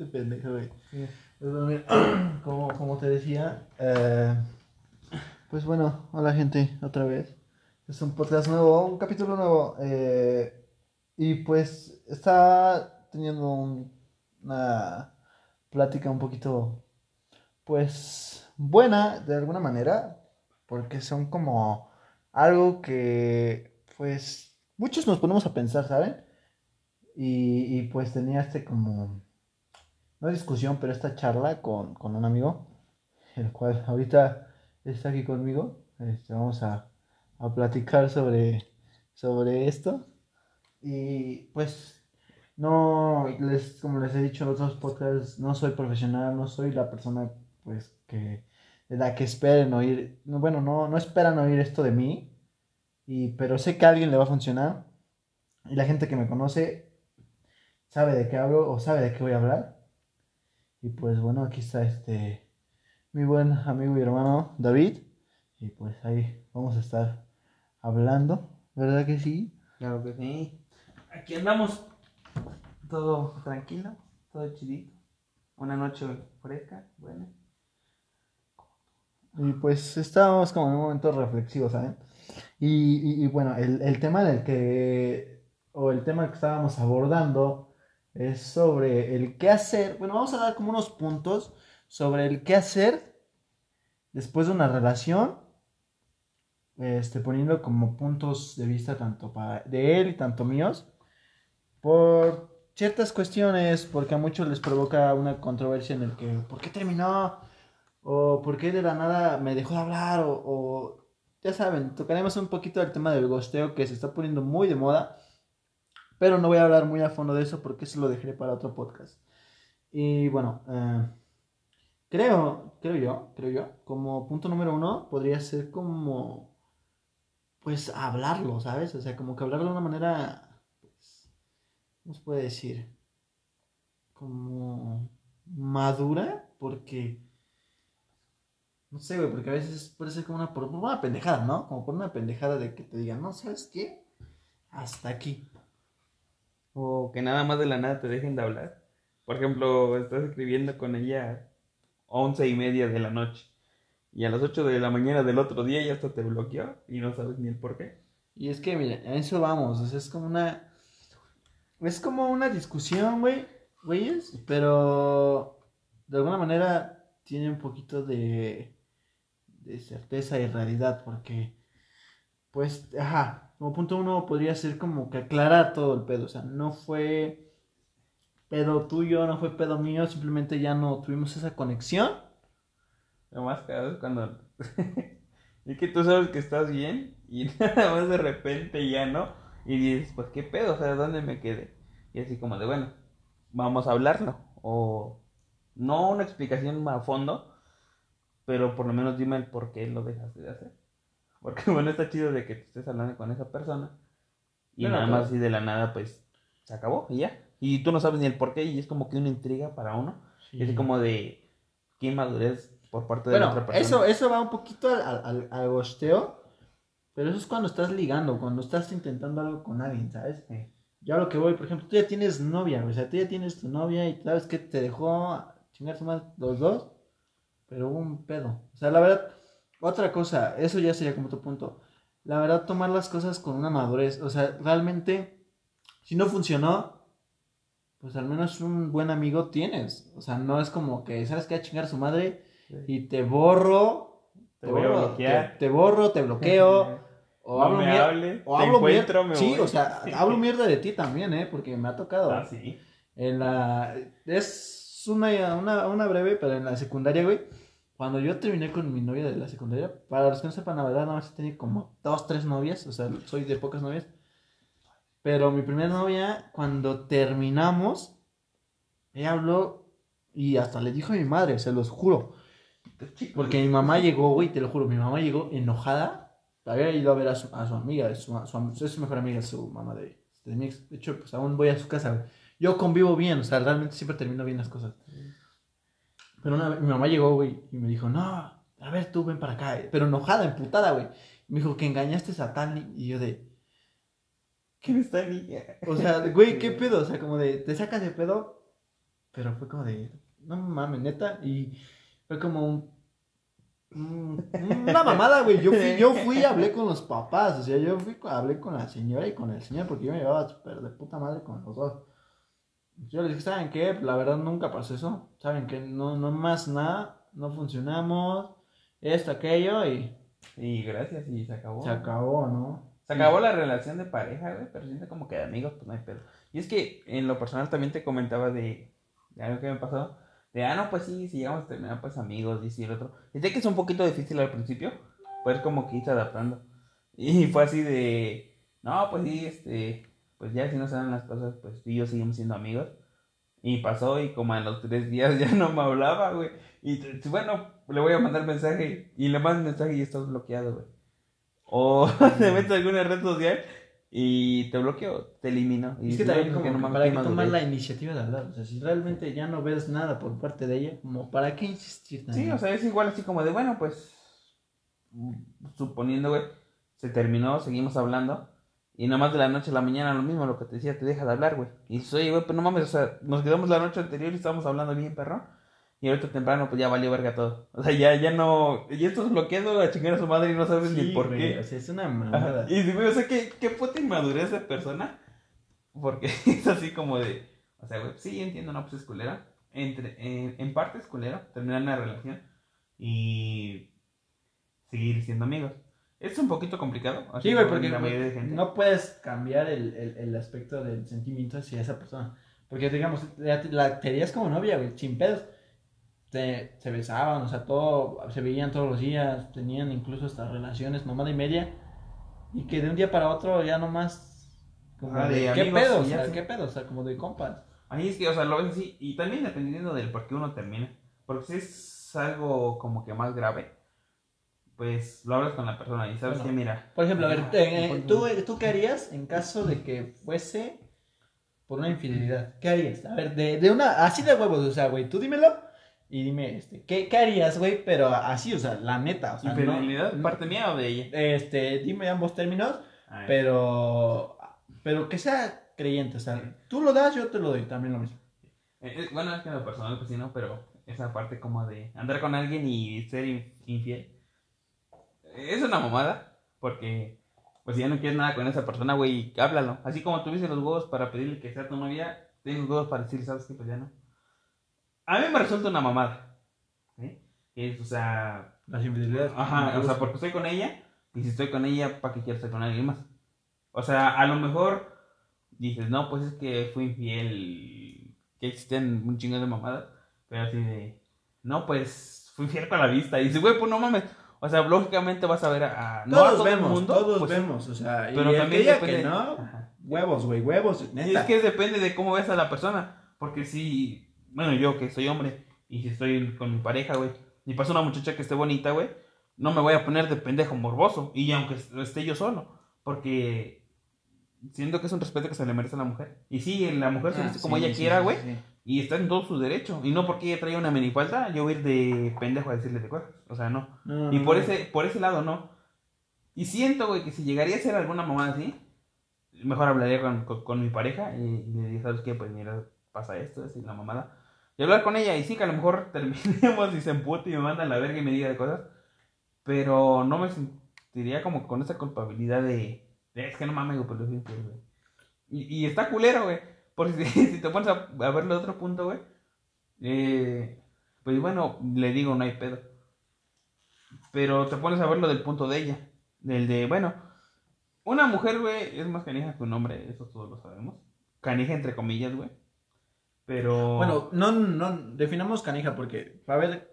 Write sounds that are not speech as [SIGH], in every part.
Este pendejo, güey. Pues, [CLEARS THROAT] como te decía, eh, pues bueno, hola gente, otra vez. Es un podcast nuevo, un capítulo nuevo. eh, y pues está teniendo un- una plática un poquito, pues, buena de alguna manera, porque son como algo que, pues, muchos nos ponemos a pensar, ¿saben? Y, y pues tenía este como, no discusión, pero esta charla con, con un amigo, el cual ahorita está aquí conmigo. Este, vamos a, a platicar sobre, sobre esto. Y pues, no, les, como les he dicho en otros podcasts, no soy profesional, no soy la persona pues que de la que esperen oír, no, bueno, no, no esperan oír esto de mí, y, pero sé que a alguien le va a funcionar. Y la gente que me conoce sabe de qué hablo o sabe de qué voy a hablar. Y pues bueno, aquí está este mi buen amigo y hermano David. Y pues ahí vamos a estar hablando, ¿verdad que sí? Claro que sí. Aquí andamos todo tranquilo, todo chidito. Una noche fresca, buena. Y pues estábamos como en un momento reflexivo, ¿saben? Y, y- y bueno, el, el tema del que, o el tema que estábamos abordando es sobre el qué hacer. Bueno, vamos a dar como unos puntos sobre el qué hacer después de una relación, este, poniendo como puntos de vista tanto para, de él y tanto míos, por ciertas cuestiones, porque a muchos les provoca una controversia en el que, ¿por qué terminó? O por qué de la nada me dejó de hablar, o, o ya saben, tocaremos un poquito el tema del gosteo que se está poniendo muy de moda, pero no voy a hablar muy a fondo de eso porque eso lo dejaré para otro podcast. Y bueno, eh, creo, creo yo, creo yo, como punto número uno podría ser como, pues hablarlo, ¿sabes? O sea, como que hablarlo de una manera, pues, ¿cómo se puede decir? Como madura, porque... No sé, güey, porque a veces puede ser como una, una pendejada, ¿no? Como por una pendejada de que te digan, no, ¿sabes qué? Hasta aquí. O que nada más de la nada te dejen de hablar. Por ejemplo, estás escribiendo con ella once y media de la noche. Y a las 8 de la mañana del otro día ya hasta te bloqueó y no sabes ni el por qué. Y es que, mira, a eso vamos, o sea, es como una... Es como una discusión, güey, güeyes, pero de alguna manera tiene un poquito de, de certeza y realidad, porque, pues, ajá, como punto uno podría ser como que aclarar todo el pedo, o sea, no fue pedo tuyo, no fue pedo mío, simplemente ya no tuvimos esa conexión. Lo más cagado es cuando. [LAUGHS] es que tú sabes que estás bien y [LAUGHS] nada más de repente ya no. Y dices, pues qué pedo, o sea, ¿dónde me quedé? Y así como de, bueno, vamos a hablarlo. O no una explicación a fondo, pero por lo menos dime el por qué lo dejaste de hacer. Porque [LAUGHS] bueno, está chido de que te estés hablando con esa persona y nada claro. más así de la nada, pues se acabó y ya. Y tú no sabes ni el por qué y es como que una intriga para uno. Y así como de qué inmadurez por parte de la Bueno, otra persona. eso, eso va un poquito al, al, al- gosteo, pero eso es cuando estás ligando, cuando estás intentando algo con alguien, ¿sabes? Sí. Yo a lo que voy, por ejemplo, tú ya tienes novia, o sea, tú ya tienes tu novia y sabes que te dejó a chingar su madre los dos, pero hubo un pedo. O sea, la verdad, otra cosa, eso ya sería como tu punto. La verdad, tomar las cosas con una madurez, o sea, realmente, si no funcionó, pues al menos un buen amigo tienes. O sea, no es como que, ¿sabes qué? A chingar a su madre y te borro. Te voy a borro, bloquear. Te, te borro, te bloqueo. [LAUGHS] O No hablo me mier- hables, o te hablo encuentro, me Sí, voy. o sea, [LAUGHS] hablo mierda de ti también, ¿eh? Porque me ha tocado. Ah, sí. En la... Es una, una, una breve, pero en la secundaria, güey. Cuando yo terminé con mi novia de la secundaria, para los que no sepan, la verdad, nada más tenido como dos, tres novias. O sea, soy de pocas novias. Pero mi primera novia, cuando terminamos, ella habló y hasta le dijo a mi madre, se los juro. Porque mi mamá llegó, güey, te lo juro, mi mamá llegó enojada. Había ido a ver a su, a su amiga, su, su, es su mejor amiga, su mamá de, de ex. De hecho, pues aún voy a su casa. Yo convivo bien, o sea, realmente siempre termino bien las cosas. Pero una vez mi mamá llegó, güey, y me dijo, no, a ver, tú ven para acá. Pero enojada, emputada, güey. Me dijo que engañaste a tal y yo de, ¿Quién está niña? o sea, [LAUGHS] güey, ¿qué pedo? O sea, como de, te sacas de pedo. Pero fue como de, no mames, neta. Y fue como un- una mamada, güey. Yo fui, yo fui y hablé con los papás. O sea, yo fui, hablé con la señora y con el señor porque yo me llevaba súper de puta madre con los dos. Yo les dije, ¿saben qué? La verdad nunca pasó eso. ¿Saben qué? No, no más nada. No funcionamos. Esto, aquello y Y gracias, y se acabó. se acabó, ¿no? Se acabó la relación de pareja, güey, pero siento como que de amigos, pues no hay pedo. Y es que en lo personal también te comentaba de, de algo que me pasó. De, ah, no, pues sí, si llegamos a terminar, pues amigos, dice el otro. Y sé que es un poquito difícil al principio, pues como que irse adaptando. Y fue así de, no, pues sí, este, pues ya si no se dan las cosas, pues tú y yo seguimos siendo amigos. Y pasó y como a los tres días [LAUGHS] ya no me hablaba, güey. Y bueno, le voy a mandar mensaje y le mando mensaje y estás bloqueado, güey. O te metes a alguna red social y te bloqueo, te elimino. Y Es que también "Güey, como no que mames, para tomar madurez". la iniciativa de hablar. O sea, si realmente ya no ves nada por parte de ella, como para qué insistir Sí, o sea, es igual así como de, bueno, pues, suponiendo, güey, se terminó, seguimos hablando, y nada más de la noche a la mañana lo mismo, lo que te decía, te deja de hablar, güey. Y dices, oye, güey, pues no mames, o sea, nos quedamos la noche anterior y estábamos hablando bien, perro. Y ahorita temprano, pues ya valió verga todo. O sea, ya, ya no, ya estás bloqueando a chingar a su madre y no sabes Sí, ni por güey, qué. O sea, es una Ajá. mamada. Y sí, güey, o sea, ¿qué, qué puta inmadurez de persona. Porque [LAUGHS] es así como de. O sea, güey, sí, entiendo, no, pues es culera. Entre, en, en parte es culera terminar una relación y seguir siendo amigos. Es un poquito complicado. así Sí, güey, porque la mayoría de gente. no puedes cambiar el, el, el aspecto del sentimiento hacia esa persona. Porque, digamos, la, la tenías como novia, güey, sin pedos. Se, se besaban, o sea, todo, se veían todos los días, tenían incluso hasta relaciones, mamada y media. Y que de un día para otro ya nomás, como Ajá, de, de ¿qué amigos, pedo? O sea. ¿qué pedo? O sea, como de compas. Ahí es que, o sea, lo ves así. Y también dependiendo del por qué uno termina. Porque si es algo como que más grave, pues lo hablas con la persona y sabes Bueno, que, mira. Por ejemplo, a ver, eh, ¿tú, ¿tú qué harías en caso de que fuese por una infidelidad? ¿Qué harías? A ver, de, de una, así de huevos, o sea, güey, tú dímelo y dime, este, ¿qué, qué harías, güey? Pero así, o sea, la neta, o sea, ¿Infidelidad? no- ¿Parte mía o de ella? este, dime ambos términos, pero, pero que sea creyente, o sea, tú lo das, yo te lo doy, también lo mismo. Eh, eh, bueno, es que en lo personal, pues sí, ¿no? Pero esa parte como de andar con alguien y ser in- infiel. Eh, Es una mamada, porque pues si ya no quieres nada con esa persona, güey, háblalo. Así como tuviste los huevos para pedirle que sea tu novia, tienes los huevos para decirle, ¿sabes qué? Pues ya no. A mí me resulta una mamada. Que es, o sea, Las infidelidades. Ajá, o sea, porque estoy con ella, y si estoy con ella, ¿para qué quiero estar con alguien más? O sea, a lo mejor dices, no, pues es que fui infiel, que existen un chingo de mamadas, pero así de, no, pues fui infiel con la vista, y dices, güey, pues no mames, o sea, lógicamente vas a ver a, a- no a Todos el vemos, mundo, todos pues, vemos, o sea, pero y también que diga depende, que no, Ajá. huevos, güey, huevos, Y es que depende de cómo ves a la persona. Porque si, bueno, yo que soy hombre y si estoy con mi pareja, güey, y pasa una muchacha que esté bonita, güey, no me voy a poner de pendejo morboso. Y aunque esté yo solo, porque siento que es un respeto que se le merece a la mujer. Y sí, la mujer se Ah, viste como sí, ella sí, quiera, güey, sí. y está en todo su derecho. Y no porque ella traiga una minifalda, yo voy a ir de pendejo a decirle de cosas. O sea, no. No, Y no, por no. ese, por ese lado no. Y siento, güey, que si llegaría a ser alguna mamá así, mejor hablaría con, con, con mi pareja y, y le diría, ¿sabes qué? Pues mira, pasa esto, es la mamada. Y hablar con ella y sí que a lo mejor [LAUGHS] terminemos y se empute y me manda a la verga y me diga de cosas. Pero no me sentiría como con esa culpabilidad de, es que no mames, güey, fui infiel, güey. Y, y está culero, güey. Porque si, [LAUGHS] si te pones a, a verlo de otro punto, güey. Eh, pues bueno, le digo, no hay pedo. Pero te pones a verlo del punto de ella. Del de, bueno, una mujer, güey, es más canija que un hombre, eso todos lo sabemos. Canija entre comillas, güey. Pero. Bueno, no, no, definamos canija porque, a ver,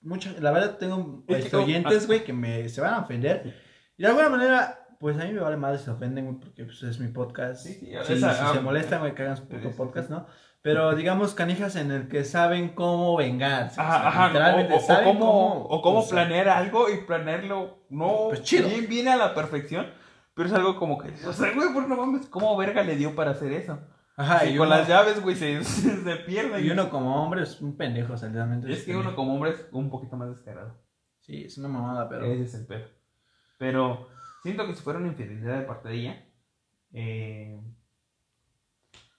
mucha, la verdad tengo este, oyentes, güey, que me, se van a ofender. Y de alguna manera, pues a mí me vale madre si se ofenden, güey, porque pues, es mi podcast. Sí, sí, si, esa- si ah, se molestan, güey, que hagan su sí, puto sí, podcast, ¿no? Pero digamos canijas en el que saben cómo vengarse. o sea, Ajá, ajá, literalmente o, o- o saben cómo, o cómo planear algo y planearlo no Pues chido. bien, bien a la perfección, pero es algo como que, o sea, güey, por no mames, ¿cómo verga le dio para hacer eso? Ajá, y y con uno, las llaves, güey, se, [LAUGHS] se pierde. y uno como hombre es un pendejo, o sea, literalmente. es que uno como hombre es un poquito más descarado. Sí, es una mamada, pero. Ese es el pedo. Pero siento que si fuera una infidelidad de parte de ella, eh,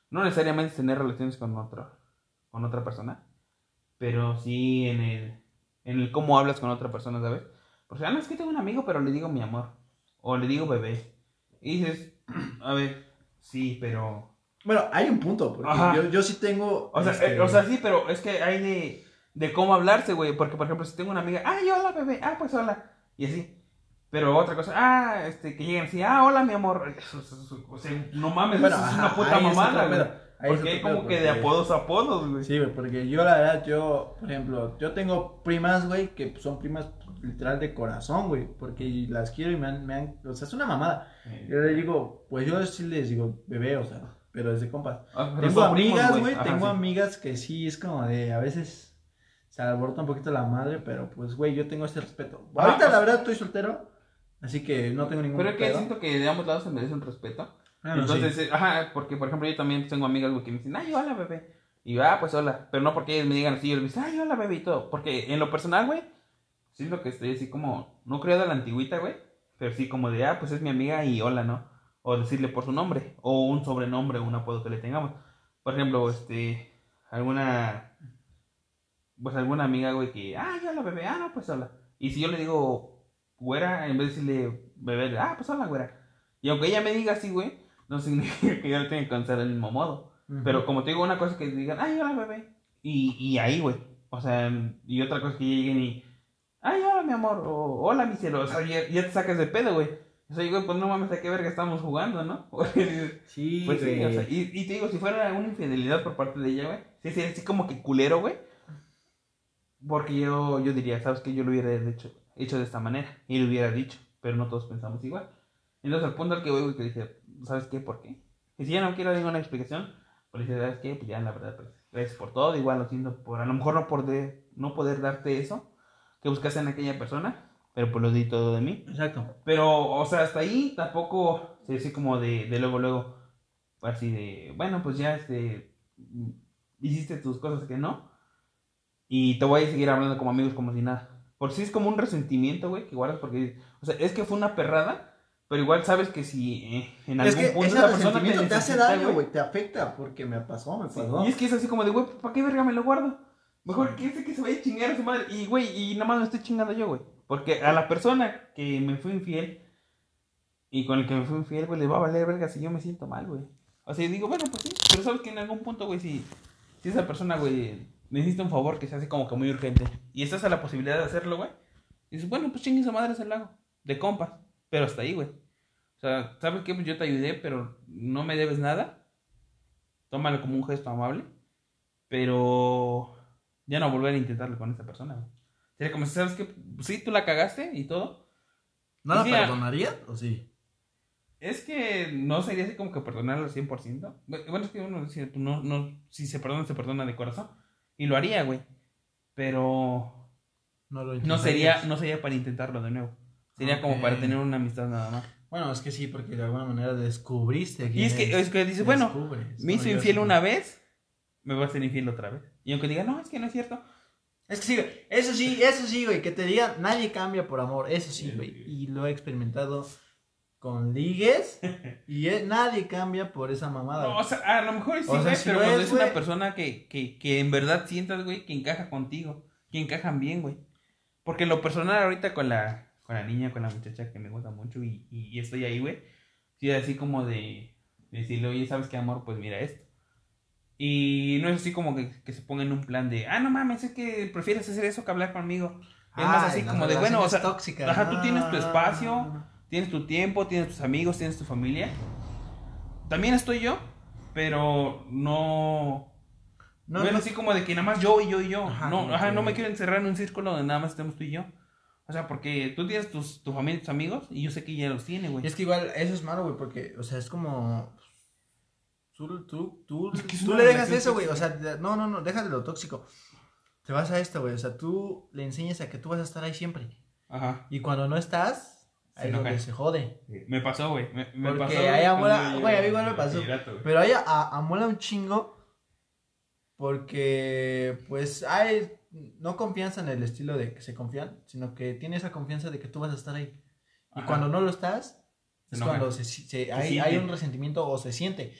no necesariamente tener relaciones con otro. con otra persona, pero sí en el, en el cómo hablas con otra persona, ¿sabes? Porque, ah, no, es que tengo un amigo, pero le digo mi amor, o le digo bebé. Y dices, [CLEARS THROAT] a ver, sí, pero... Bueno, hay un punto, porque yo, yo sí tengo... O sea, este, eh, o sea, sí, pero es que hay de, de cómo hablarse, güey. Porque, por ejemplo, si tengo una amiga, ay, hola, bebé, ah, pues hola. Y así. Pero otra cosa, ah, este, que lleguen así, ah, hola, mi amor. [LAUGHS] O sea, no mames, Bueno, eso es una puta mamada, güey. Porque hay como que de apodos a apodos, güey. Sí, güey, porque yo la verdad, yo, por ejemplo, yo tengo primas, güey, que son primas literal de corazón, güey, porque las quiero y me han, me han, o sea, es una mamada. Yo le digo, pues yo sí les digo, bebé, o sea, pero desde compas. Ah, Tengo amigas, güey, tengo sí. amigas que sí es como de, a veces se alborota un poquito la madre, pero pues, güey, yo tengo ese respeto. Ah, Ahorita, la verdad, estoy soltero, así que no tengo ningún Pero es que pedo. siento que de ambos lados se merece un respeto. Ah, no, Entonces, sí. eh, ajá, porque por ejemplo yo también tengo amigas, que me dicen, ay, hola, bebé. Y yo, ah, pues hola. Pero no porque ellos me digan así, yo les digo, ay, hola, bebé y todo. Porque en lo personal, güey, siento que estoy así como, no creo de la antigüita, güey. Pero sí como de, ah, pues es mi amiga y hola, ¿no? O decirle por su nombre, o un sobrenombre, o un apodo que le tengamos. Por ejemplo, este, alguna, pues alguna amiga, güey, que, ah, hola, bebé, ah, no, pues hola. Y si yo le digo, güera, en vez de decirle bebé, ah, pues hola, güera. Y aunque ella me diga así, güey, no significa [LAUGHS] que yo le tenga que contestar del mismo modo. Ujú. Pero como te digo, una cosa es que digan, ay, hola, bebé. Y, y ahí, güey. O sea, y otra cosa es que lleguen y, ay, hola, mi amor. O hola, mi cielo. O sea, ya, ya te sacas de pedo, güey. O sea, güey, pues no mames, ¿a qué verga estamos jugando, no? [LAUGHS] Sí, pues sí, güey. o sea, y, y te digo, si fuera una infidelidad por parte de ella, güey, sí sería así como que culero, güey. Porque yo, yo diría, ¿sabes qué? Yo lo hubiera hecho, hecho de esta manera. Y lo hubiera dicho, pero no todos pensamos igual. Entonces, al punto al que voy, que dije, ¿sabes qué? ¿Por qué? Y si ya no quiero ninguna explicación, pues dije, ¿sabes qué? Pues ya, la verdad, pues, gracias por todo. Igual lo siento por, a lo mejor no por de, no poder darte eso que buscaste en aquella persona, pero pues lo di todo de mí. Exacto. Pero, o sea, hasta ahí tampoco se dice como de, de luego, luego, así de, bueno, pues ya, este, hiciste tus cosas que no, y te voy a seguir hablando como amigos como si nada. Por si es como un resentimiento, güey, que guardas porque, o sea, es que fue una perrada, pero igual sabes que si eh, en algún Es que punto ese esa persona resentimiento te, hace daño, güey, te afecta, porque me pasó, me Sí, pasó. Y es que es así como de, güey, ¿para qué verga me lo guardo? Mejor que ese que se vaya a chingar a su madre. Y, güey, y nada más me estoy chingando yo, güey. Porque a la persona que me fue infiel y con el que me fue infiel, güey, le va a valer verga si yo me siento mal, güey. O sea, digo, bueno, pues sí, pero sabes que en algún punto, güey, si, si esa persona, güey, necesita un favor que se hace como que muy urgente y estás a la posibilidad de hacerlo, güey, dices, bueno, pues chingue su madre se lo hago, de compas, pero hasta ahí, güey. O sea, ¿sabes qué? Pues yo te ayudé, pero no me debes nada. Tómalo como un gesto amable, pero ya no volver a intentarlo con esa persona, güey. Sería como, ¿sabes qué? Sí, tú la cagaste y todo, ¿No la a- perdonarías o sí? Es que no sería así como que perdonarlo al 100%. Bu- Bueno, es que uno dice, pues no, no, si se perdona, se perdona de corazón. Y lo haría, güey. Pero No lo no sería, no sería para intentarlo de nuevo. Sería como para tener una amistad nada más. Bueno, es que sí, porque de alguna manera descubriste Y es que, es que dices, bueno, me hizo infiel una vez, me va a ser infiel otra vez. Y aunque diga, no, es que no es cierto. Es que sí, güey. Eso sí, eso sí, güey. Que te digan, nadie cambia por amor. Eso sí, güey. Y lo he experimentado con ligues. y eh, nadie cambia por esa mamada. No, o sea, a lo mejor sí, O sea, si pero lo cuando es, es una güey. persona que, que, que en verdad sientas, güey, que encaja contigo, que encajan bien, güey. Porque lo personal ahorita con la, con la niña, con la muchacha que me gusta mucho y, y, y estoy ahí, güey, sí, así como de, de decirle, oye, ¿sabes qué, amor? Pues mira esto. Y no es así como que, que se ponga en un plan de, ah, no mames, es que prefieres hacer eso que hablar conmigo. Es más Ay, así las como de, bueno, o sea, tóxicas. ajá, tú tienes tu espacio, no, no. Tienes tu tiempo, tienes tus amigos, tienes tu familia. También estoy yo, pero no... No, No, es no, así como de que nada más yo y yo y yo. Ajá, no, ajá, no me quiero encerrar en un círculo donde nada más estemos tú y yo. O sea, porque tú tienes tus, tu familia y tus amigos y yo sé que ella los tiene, güey. Es que igual eso es malo, güey, porque, o sea, es como. Tú, tú, tú, Es que es tú le dejas eso, güey. O sea, no, no, no, déjate lo tóxico. Te vas a esto, güey. O sea, tú le enseñas a que tú vas a estar ahí siempre. Ajá. Y cuando no estás, ahí es donde se jode. Me pasó, güey. Me, me Porque pasó. ahí amola- güey, a mí igual me pasó. Pero ahí a, a- amola un chingo. Porque, pues, hay no confianza en el estilo de que se confían, sino que tiene esa confianza de que tú vas a estar ahí. Y Ajá. cuando no lo estás, Se es cuando se, se- hay, siente. hay un resentimiento o se siente.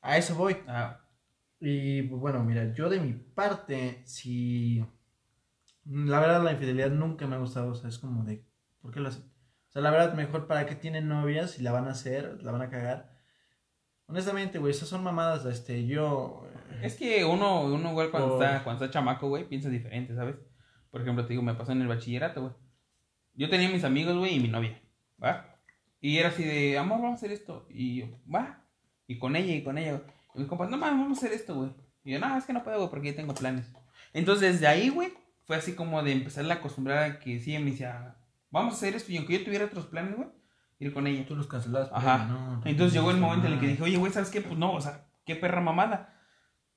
A eso voy. Ah, Y pues, bueno, mira, yo de mi parte, si. La verdad, la infidelidad nunca me ha gustado. O sea, es como de. ¿Por qué lo hacen? O sea, la verdad, mejor para qué tienen novias si la van a hacer, la van a cagar. Honestamente, güey, esas son mamadas. Este, yo. Es que uno, uno igual cuando, Por- está, cuando está chamaco, güey, piensa diferente, ¿sabes? Por ejemplo, te digo, me pasó en el bachillerato, güey. Yo tenía mis amigos, güey, y mi novia, ¿va? Y era así de, amor, vamos a hacer esto. Y yo, va. Y con ella y con ella, güey. Y mis compas, no mames, vamos a hacer esto, güey. Y yo, no, es que no puedo, güey, porque ya tengo planes. Entonces, desde ahí, güey, fue así como de empezarle a acostumbrar a que sí, me decía, vamos a hacer esto. Y aunque yo tuviera otros planes, güey, ir con ella. Tú los cancelabas. pero Ajá. no, no, Entonces llegó el momento en el que dije, oye, güey, ¿sabes qué? Pues no, o sea, qué perra mamada.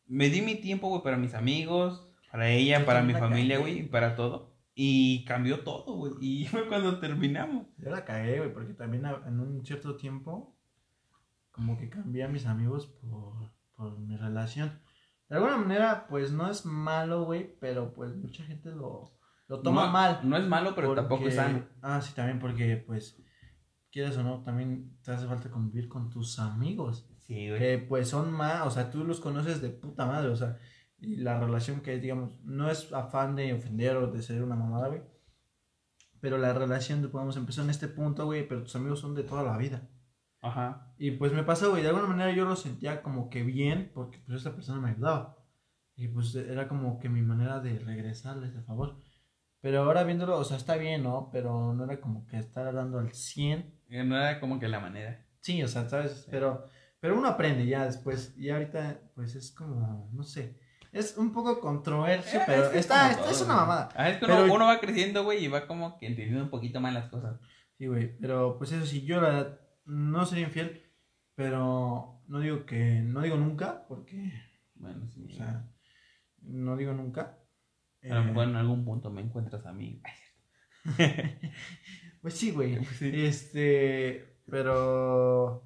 Me di mi tiempo, güey, para mis amigos, para ella, Yo para mi familia, güey, y para todo. Y cambió todo, güey. Y [LAUGHS] fue cuando terminamos. Yo la cagué, güey, porque también a- en un cierto tiempo, como que cambié a mis amigos por, por mi relación. De alguna manera, pues no es malo, güey, pero pues mucha gente lo, lo toma no, mal. No es malo, pero porque- tampoco es sano. Ah, sí, también porque, pues, quieres o no, también te hace falta convivir con tus amigos. Sí, güey. Que pues son más, o sea, tú los conoces de puta madre, o sea, y la relación que, digamos, no es afán de ofender o de ser una mamada, güey. Pero la relación, podemos empezar en este punto, güey, pero tus amigos son de toda la vida. Ajá. Y pues me pasó, güey, de alguna manera yo lo sentía como que bien, porque pues esta persona me ayudaba. Y pues era como que mi manera de regresarles el favor. Pero ahora viéndolo, o sea, está bien, ¿no? Pero no era como que estar dando al 100. Eh, No era como que la manera. Sí, o sea, ¿sabes? Pero, pero uno aprende ya después. Y ahorita, pues es como, no sé. Es un poco controversio, Eh, pero es que está, todo, es una mamada. Ah, es que Pero- uno va creciendo, güey, y va como que entendiendo un poquito más las cosas. Sí, güey, pero pues eso sí, yo la verdad no sería infiel, pero no digo que, no digo nunca, porque, Bueno, sí. o sea, no digo nunca. A lo Eh, mejor en algún punto me encuentras a mí. [LAUGHS] Pues sí, güey. [LAUGHS] Sí. Este, pero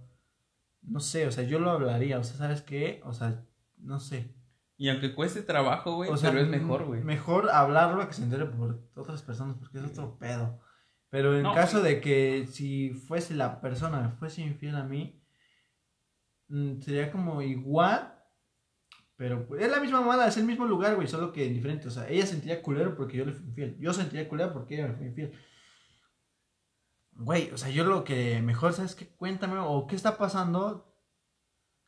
no sé, o sea, yo lo hablaría, o sea, ¿sabes qué? O sea, no sé. Y aunque cueste trabajo, güey, O sea, pero es mejor, güey. Mejor hablarlo a que se entere por otras personas, porque es otro pedo. Pero en No, caso güey. de que si fuese la persona, me fuese infiel a mí, mm, sería como igual, pero pues, es la misma mamada, es el mismo lugar, güey, solo que diferente. O sea, ella sentiría culero porque yo le fui infiel. Yo sentiría culero porque ella me fue infiel. Güey, o sea, yo lo que mejor, ¿sabes qué? Cuéntame, o qué está pasando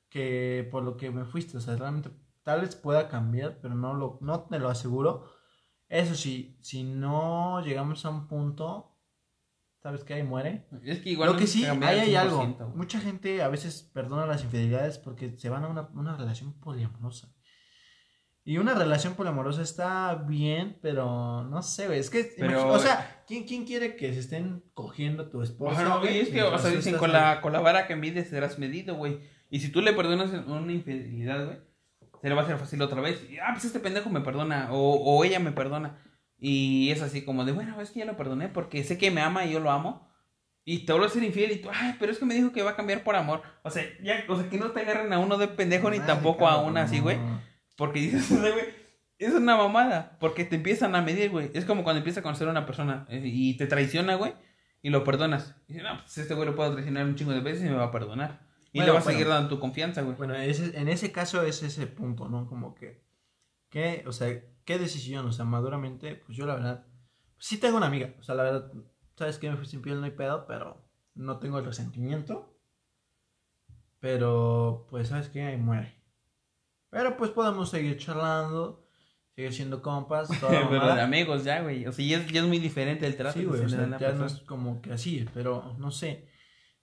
que por lo que me fuiste, o sea, realmente tal vez pueda cambiar, pero no, lo, no te lo aseguro. Eso sí, si no llegamos a un punto, ¿sabes qué? Ahí muere. Es que igual lo no que sí, ahí hay 100%, algo. Mucha gente a veces perdona las infidelidades porque se van a una, una relación poliamorosa. Y una relación poliamorosa está bien, pero no sé, güey. Es que, Pero- o sea, ¿quién, ¿quién quiere que se estén cogiendo a tu esposa? Ajá, no, güey, y es que, o sea, dicen, con la, con la vara que mides serás medido, güey. Y si tú le perdonas una infidelidad, güey, se le va a hacer fácil otra vez. Y, ah, pues este pendejo me perdona, o, o ella me perdona. Y es así como de, bueno, es que ya lo perdoné porque sé que me ama y yo lo amo. Y te vuelvo a ser infiel y tú, ay, pero es que me dijo que va a cambiar por amor. O sea, ya, o sea, que no te agarren a uno de pendejo ni tampoco a una así, güey. no. Porque dices, [LAUGHS] güey, es una mamada. Porque te empiezan a medir, güey. Es como cuando empiezas a conocer a una persona eh, y te traiciona, güey, y lo perdonas. Y dices, no, pues este güey lo puedo traicionar un chingo de veces y me va a perdonar. Y Bueno, le vas a bueno. seguir dando tu confianza, güey. Bueno, ese, en ese caso es ese punto, ¿no? Como que, ¿qué, o sea, qué decisión? O sea, maduramente, pues yo la verdad, sí tengo una amiga, o sea, la verdad, sabes que me fui sin piel, no hay pedo, pero no tengo el resentimiento. Pero, pues, ¿sabes qué? Ahí muere. Pero, pues, podemos seguir charlando, seguir siendo compas, [LAUGHS] toda Pero de amigos ya, güey. O sea, ya es, ya es muy diferente el trato Sí, que güey, o sea, ya no es como que así, pero no sé.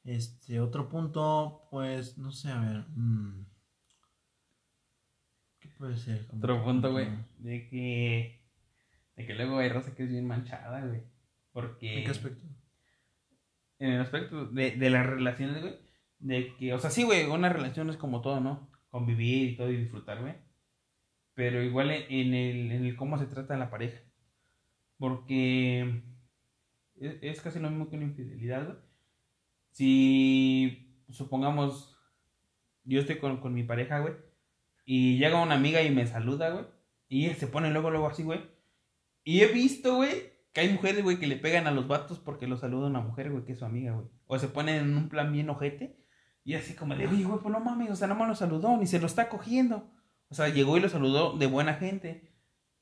Este, otro punto, pues, no sé, a ver. mm, ¿Qué puede ser? Como Otro punto, güey, de que... De que luego hay raza que es bien manchada, güey. Porque... ¿En qué aspecto? en el aspecto de, de las relaciones, güey, de que, o sea, sí, güey, una relación es como todo, ¿no? Convivir y todo y disfrutar, güey. Pero igual en el, en el cómo se trata la pareja. Porque es, es casi lo mismo que una infidelidad, güey. Si, supongamos, yo estoy con, con mi pareja, güey, y llega una amiga y me saluda, güey, y se pone luego, luego así, güey. Y he visto, güey, que hay mujeres, güey, que le pegan a los vatos porque lo saluda una mujer, güey, que es su amiga, güey. O se ponen en un plan bien ojete. Y así como de, oye, güey, pues no mames, o sea, no me lo saludó, ni se lo está cogiendo. O sea, llegó y lo saludó de buena gente.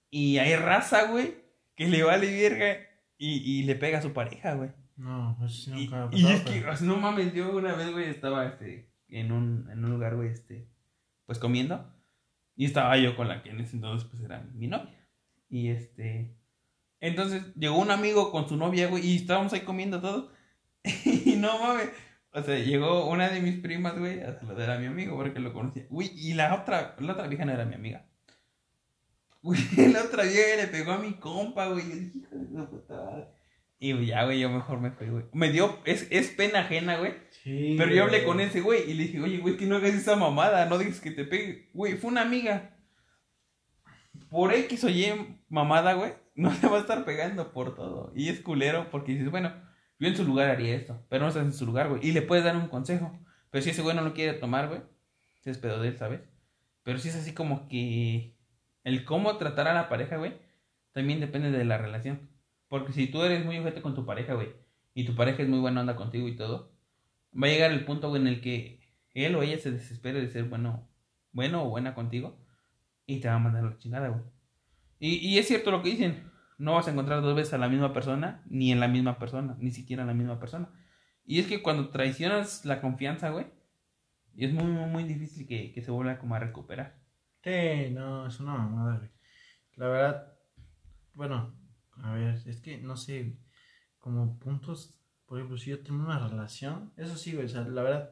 Y hay raza, güey, que le vale verga y, y le pega a su pareja, güey. No, Y, nunca y pasado, es que, pero- o sea, no mames, yo una vez, güey, estaba este, en, un, en un lugar, güey, este, pues comiendo. Y estaba yo con la que en ese entonces, pues era mi novia. Y este. Entonces llegó un amigo con su novia, güey, y estábamos ahí comiendo todos. [LAUGHS] y no mames. O sea, llegó una de mis primas, güey, a saludar a mi amigo porque lo conocía. Uy, y la otra, la otra vieja no era mi amiga. [LAUGHS] Güey, la otra vieja le pegó a mi compa, güey. Yo dije, hijo de puta madre. Y ya, güey, yo mejor me fui, güey. Me dio, es, es pena ajena, güey. Sí, Pero yo hablé con ese güey y le dije, oye, güey, que no hagas esa mamada, no digas que te pegue. Güey, fue una amiga. Por X o Y mamada, güey, [LAUGHS] no le va a estar pegando por todo. Y es culero porque dices, bueno, yo en su lugar haría esto, pero no estás en su lugar, güey. Y le puedes dar un consejo. Pero si ese güey no lo quiere tomar, güey, ese es pedo de él, ¿sabes? Pero si es así como que el cómo tratar a la pareja, güey, también depende de la relación. Porque si tú eres muy ojete con tu pareja, güey, y tu pareja es muy buena onda contigo y todo, va a llegar el punto, güey, en el que él o ella se desespere de ser bueno, bueno o buena contigo y te va a mandar la chingada, güey. Y, y es cierto lo que dicen, no vas a encontrar dos veces a la misma persona, ni en la misma persona, ni siquiera en la misma persona. Y es que cuando traicionas la confianza, güey, es muy, muy, muy difícil que, que se vuelva como a recuperar. Sí, no, es una mamada. La verdad, bueno, a ver, es que no sé, como puntos, por ejemplo, si yo tengo una relación, eso sí, güey, o sea, la verdad,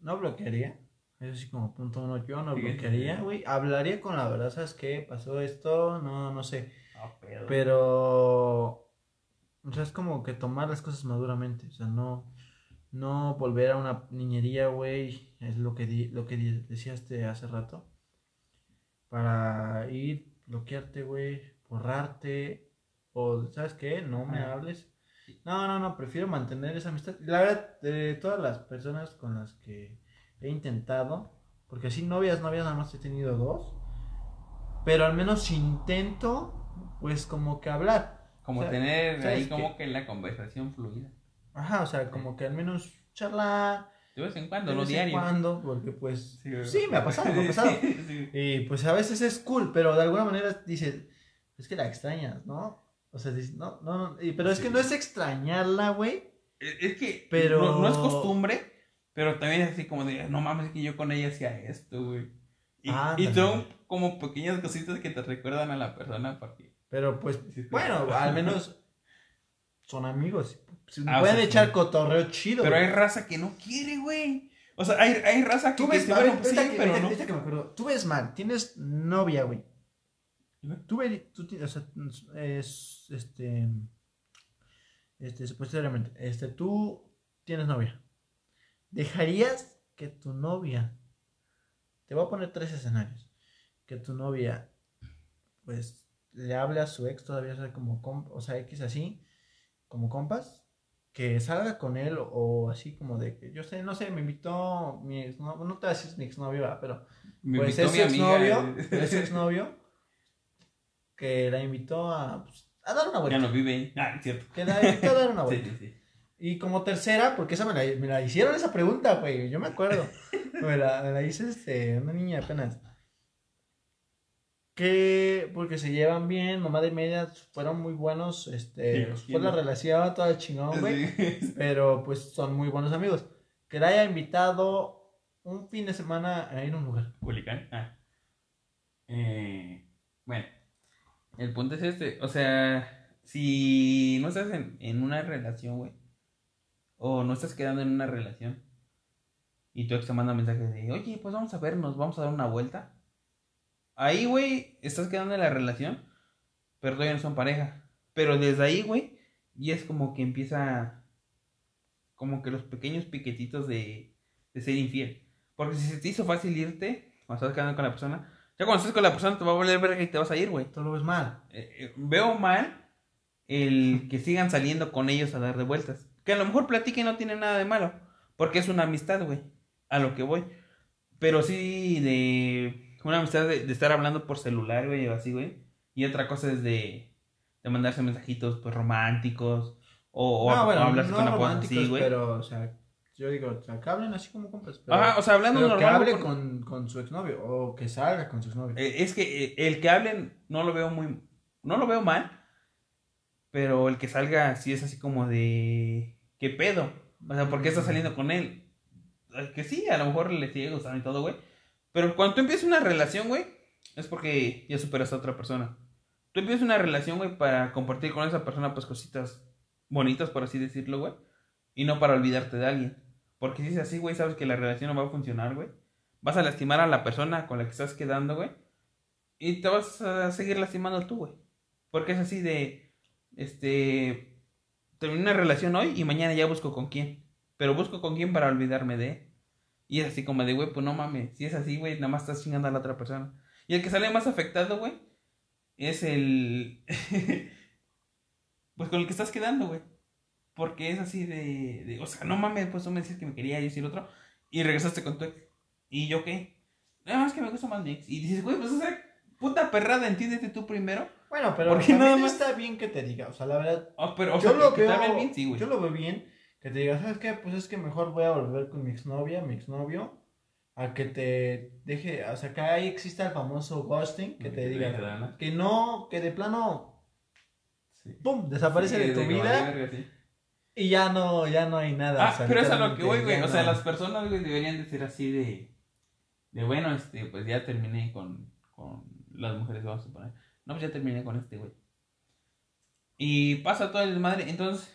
no bloquearía. Eso sí, como punto uno, yo no Sí, bloquearía, güey. Hablaría con la verdad, ¿sabes qué? Pasó esto, no, no sé. Ah, pero... Pero, o sea, es como que tomar las cosas maduramente, o sea, no, no volver a una niñería, güey, es lo que, di- lo que di- decíaste hace rato, para ir, bloquearte, güey, borrarte, o, ¿sabes qué? No me Ajá. hables. No, no, no, prefiero mantener esa amistad. La verdad, de todas las personas con las que he intentado, porque así novias, novias nada más he tenido dos, pero al menos intento, pues como que hablar. Como O sea, tener ¿sabes ahí como que la conversación fluida. Ajá, o sea, como que al menos charlar De vez en cuando, de vez en diario. cuando, porque pues Sí, güey. sí, me ha pasado, me ha [LAUGHS] pasado. Sí. Y pues a veces es cool, pero de alguna manera dices, es que la extrañas, ¿no? O sea, dices, no, no, no, pero es que no es extrañarla, güey. Es es que Pero- no, no es costumbre, pero también es así como de, no mames, que yo con ella hacía esto, güey. Y, son como pequeñas cositas que te recuerdan a la persona para que... Pero pues, bueno, al menos son amigos. Se Ah, o pueden sea, echar sí. cotorreo chido. Pero hay raza que no quiere, güey. O sea, hay, hay raza que, Tú ves, bueno, pues sí, que- pero no. ahorita que me acuerdo, tú ves mal, tienes novia, güey. Tú tú tienes, o sea, es, este, este, supuestamente, este, tú tienes novia. ¿Dejarías que tu novia, te voy a poner tres escenarios, que tu novia, pues, le hable a su ex todavía, o sea, como, com- o sea, X así, como compas, que salga con él o así como de que, yo sé, no sé, me invitó mi ex, no, no te voy a decir mi exnovio, pero Me pues invitó es mi exnovio, eh. es exnovio [LAUGHS] que la invitó a, pues, a dar una Ya vuelta. no vive ahí. Ah, cierto. Que la invitó a dar una [LAUGHS] Sí, vuelta. sí, sí. Y como tercera, porque esa me la, me la hicieron esa pregunta, güey, yo me acuerdo. [LAUGHS] me, la, me la hice este, una niña apenas. Que, porque se llevan bien, mamá de media, fueron muy buenos, este, Sí, fue la sí. relación toda chingón, güey. Sí. [LAUGHS] Pero pues son muy buenos amigos. Que la haya invitado un fin de semana a ir a un lugar. Culiacán. Ah. Eh, bueno, el punto es este. O sea, si no estás en, en una relación, güey, o no estás quedando en una relación, y tu ex te manda mensajes de, oye, pues vamos a vernos, vamos a dar una vuelta. Ahí, güey, estás quedando en la relación, pero todavía no son pareja. Pero desde ahí, güey, y es como que empieza, como que los pequeños piquetitos de, de ser infiel. Porque si se te hizo fácil irte, cuando estás quedando con la persona, ya cuando estás con la persona te va a volver verga y te vas a ir, güey. Tú lo ves mal. Eh, eh, veo mal el que sigan saliendo con ellos a dar de vueltas. Que a lo mejor platiquen no tiene nada de malo. Porque es una amistad, güey. A lo que voy. Pero sí de una amistad de, de estar hablando por celular, güey, o así, güey. Y otra cosa es de, de mandarse mensajitos, pues, románticos. O, o, no, o hablarse no con románticos, así, güey. pero, o sea, yo digo, o sea, que hablen así como compas. Pero, Ajá, o sea, hablando pero que normal. hable con- con, con su exnovio o que salga con su exnovio. Eh, Es que eh, el que hablen no lo veo muy. No lo veo mal. Pero el que salga sí es así como de. ¿Qué pedo? O sea, ¿por qué estás saliendo con él? Que sí, a lo mejor le sigue gustando y todo, güey. Pero cuando tú empiezas una relación, güey, es porque ya superas a otra persona. Tú empiezas una relación, güey, para compartir con esa persona, pues cositas bonitas, por así decirlo, güey. Y no para olvidarte de alguien. Porque si es así, güey, sabes que la relación no va a funcionar, güey. Vas a lastimar a la persona con la que estás quedando, güey. Y te vas a seguir lastimando tú, güey. Porque es así de, este, terminé una relación hoy y mañana ya busco con quién. Pero busco con quién para olvidarme de. Y es así como de, güey, pues no mames. Si es así, güey, nada más estás chingando a la otra persona. Y el que sale más afectado, güey, es el... [LAUGHS] pues con el que estás quedando, güey. Porque es así de, de, o sea, no mames, pues tú me decías que me quería y decir otro. Y regresaste con tu ex. ¿Y yo qué? Nada más que me gusta más mi ex. Y dices, güey, pues esa puta perrada, entiéndete tú primero. Bueno, pero Porque nada más- está bien que te diga, o sea, la verdad, Oh, pero, o yo sea, lo que veo, bien, sí, güey. yo lo veo bien que te diga, ¿sabes qué? Pues es que mejor voy a volver con mi exnovia, mi exnovio, a que te deje, o sea, que ahí exista el famoso ghosting, que Que te te diga que no, que de plano, Sí. pum, desaparece Sí, de tu vida sí. Y ya no, ya no hay nada. Ah, o sea, pero es a lo que voy, güey. O sea, no. las personas, güey, deberían de ser así de. De bueno, este, pues ya terminé con, con las mujeres, vamos a suponer. No, pues ya terminé con este, güey. Y pasa todo el desmadre. Entonces,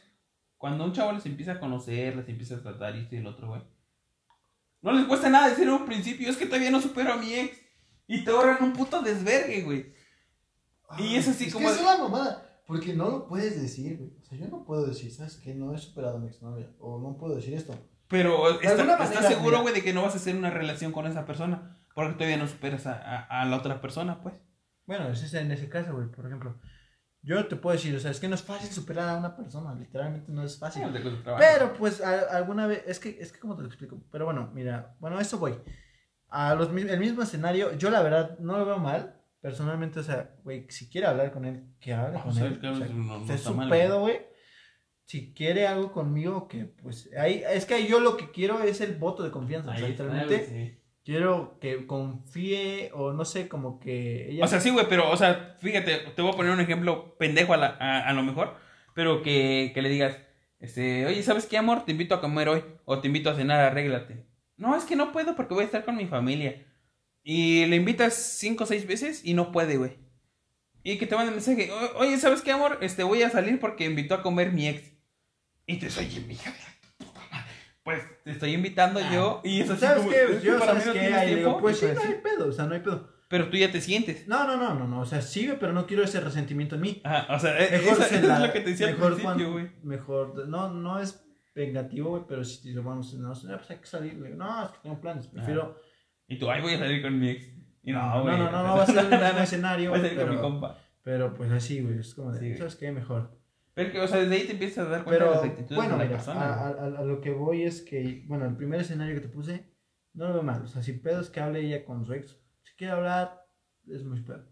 cuando un chavo les empieza a conocer, les empieza a tratar y esto y el otro, güey. No les cuesta nada decir en un principio, es que todavía no supero a mi ex. Y te ahorran un puto desvergue, güey. Y es así es como Que es una mamada. Porque no lo puedes decir, güey. O sea, yo no puedo decir, ¿sabes qué? No he superado a mi exnovia. O no puedo decir esto. Pero está- alguna estás manera, seguro, güey, de que no vas a hacer una relación con esa persona. Porque todavía no superas a, a- a la otra persona, pues. Bueno, ese es en ese caso, güey. Por ejemplo, yo te puedo decir, o sea, es que no es fácil superar a una persona. Literalmente no es fácil. Pero pues a- alguna vez, es que, es que como te lo explico. Pero bueno, mira, bueno, a eso voy. A los, el mismo escenario, yo la verdad no lo veo mal. Personalmente, o sea, güey, si quiere hablar con él, que hable O con sea, él. que o sea, no- no es su mal, pedo, güey. Si quiere algo conmigo, que pues ahí, es que ahí yo lo que quiero es el voto de confianza. o sea, Ahí literalmente sí. quiero que confíe o no sé, como que ella... O sea, sí, güey, pero, o sea, fíjate, te voy a poner un ejemplo pendejo a, la- a, a lo mejor, pero que, que le digas, este, oye, ¿sabes qué, amor? Te invito a comer hoy, o te invito a cenar, arréglate. No, es que no puedo porque voy a estar con mi familia. Y le invitas cinco o seis veces y no puede, güey. Y que te manda mensaje, "O- oye, ¿sabes qué, amor? Este, voy a salir porque invitó a comer mi ex. Y te soy mi hija de la puta madre. Pues te estoy invitando Ah, yo y eso ¿Sabes como, qué? "Es que Yo, para mí ¿sabes no qué? le digo, tiempo", pues sí, no hay pedo, o sea, no hay pedo. Pero tú ya te sientes. No, no, no, no, no, o sea, sí, pero no quiero ese resentimiento en mí. Ajá, o sea, e- Mejor eso, se eso la- es lo que te decía mejor al principio, güey. Mejor, no, no es vengativo, güey, pero si lo vamos a no, sé, pues hay que salir, güey. No, es que tengo planes, prefiero... Y tú, ay, voy a salir con mi ex. Y no, no, güey. no, no, no, va a ser el mismo escenario, [LAUGHS] Voy a salir con mi pero, compa. pero pues así, güey, es como de, Sí. ¿sabes qué? Mejor. Pero que, o sea, desde ahí te empiezas a dar cuenta Pero, de las actitudes bueno, de la mira, persona. a, güey. a- a lo que voy es que, bueno, el primer escenario que te puse, no lo veo mal. O sea, si pedo es que hable ella con su ex, si quiere hablar, es muy pedo.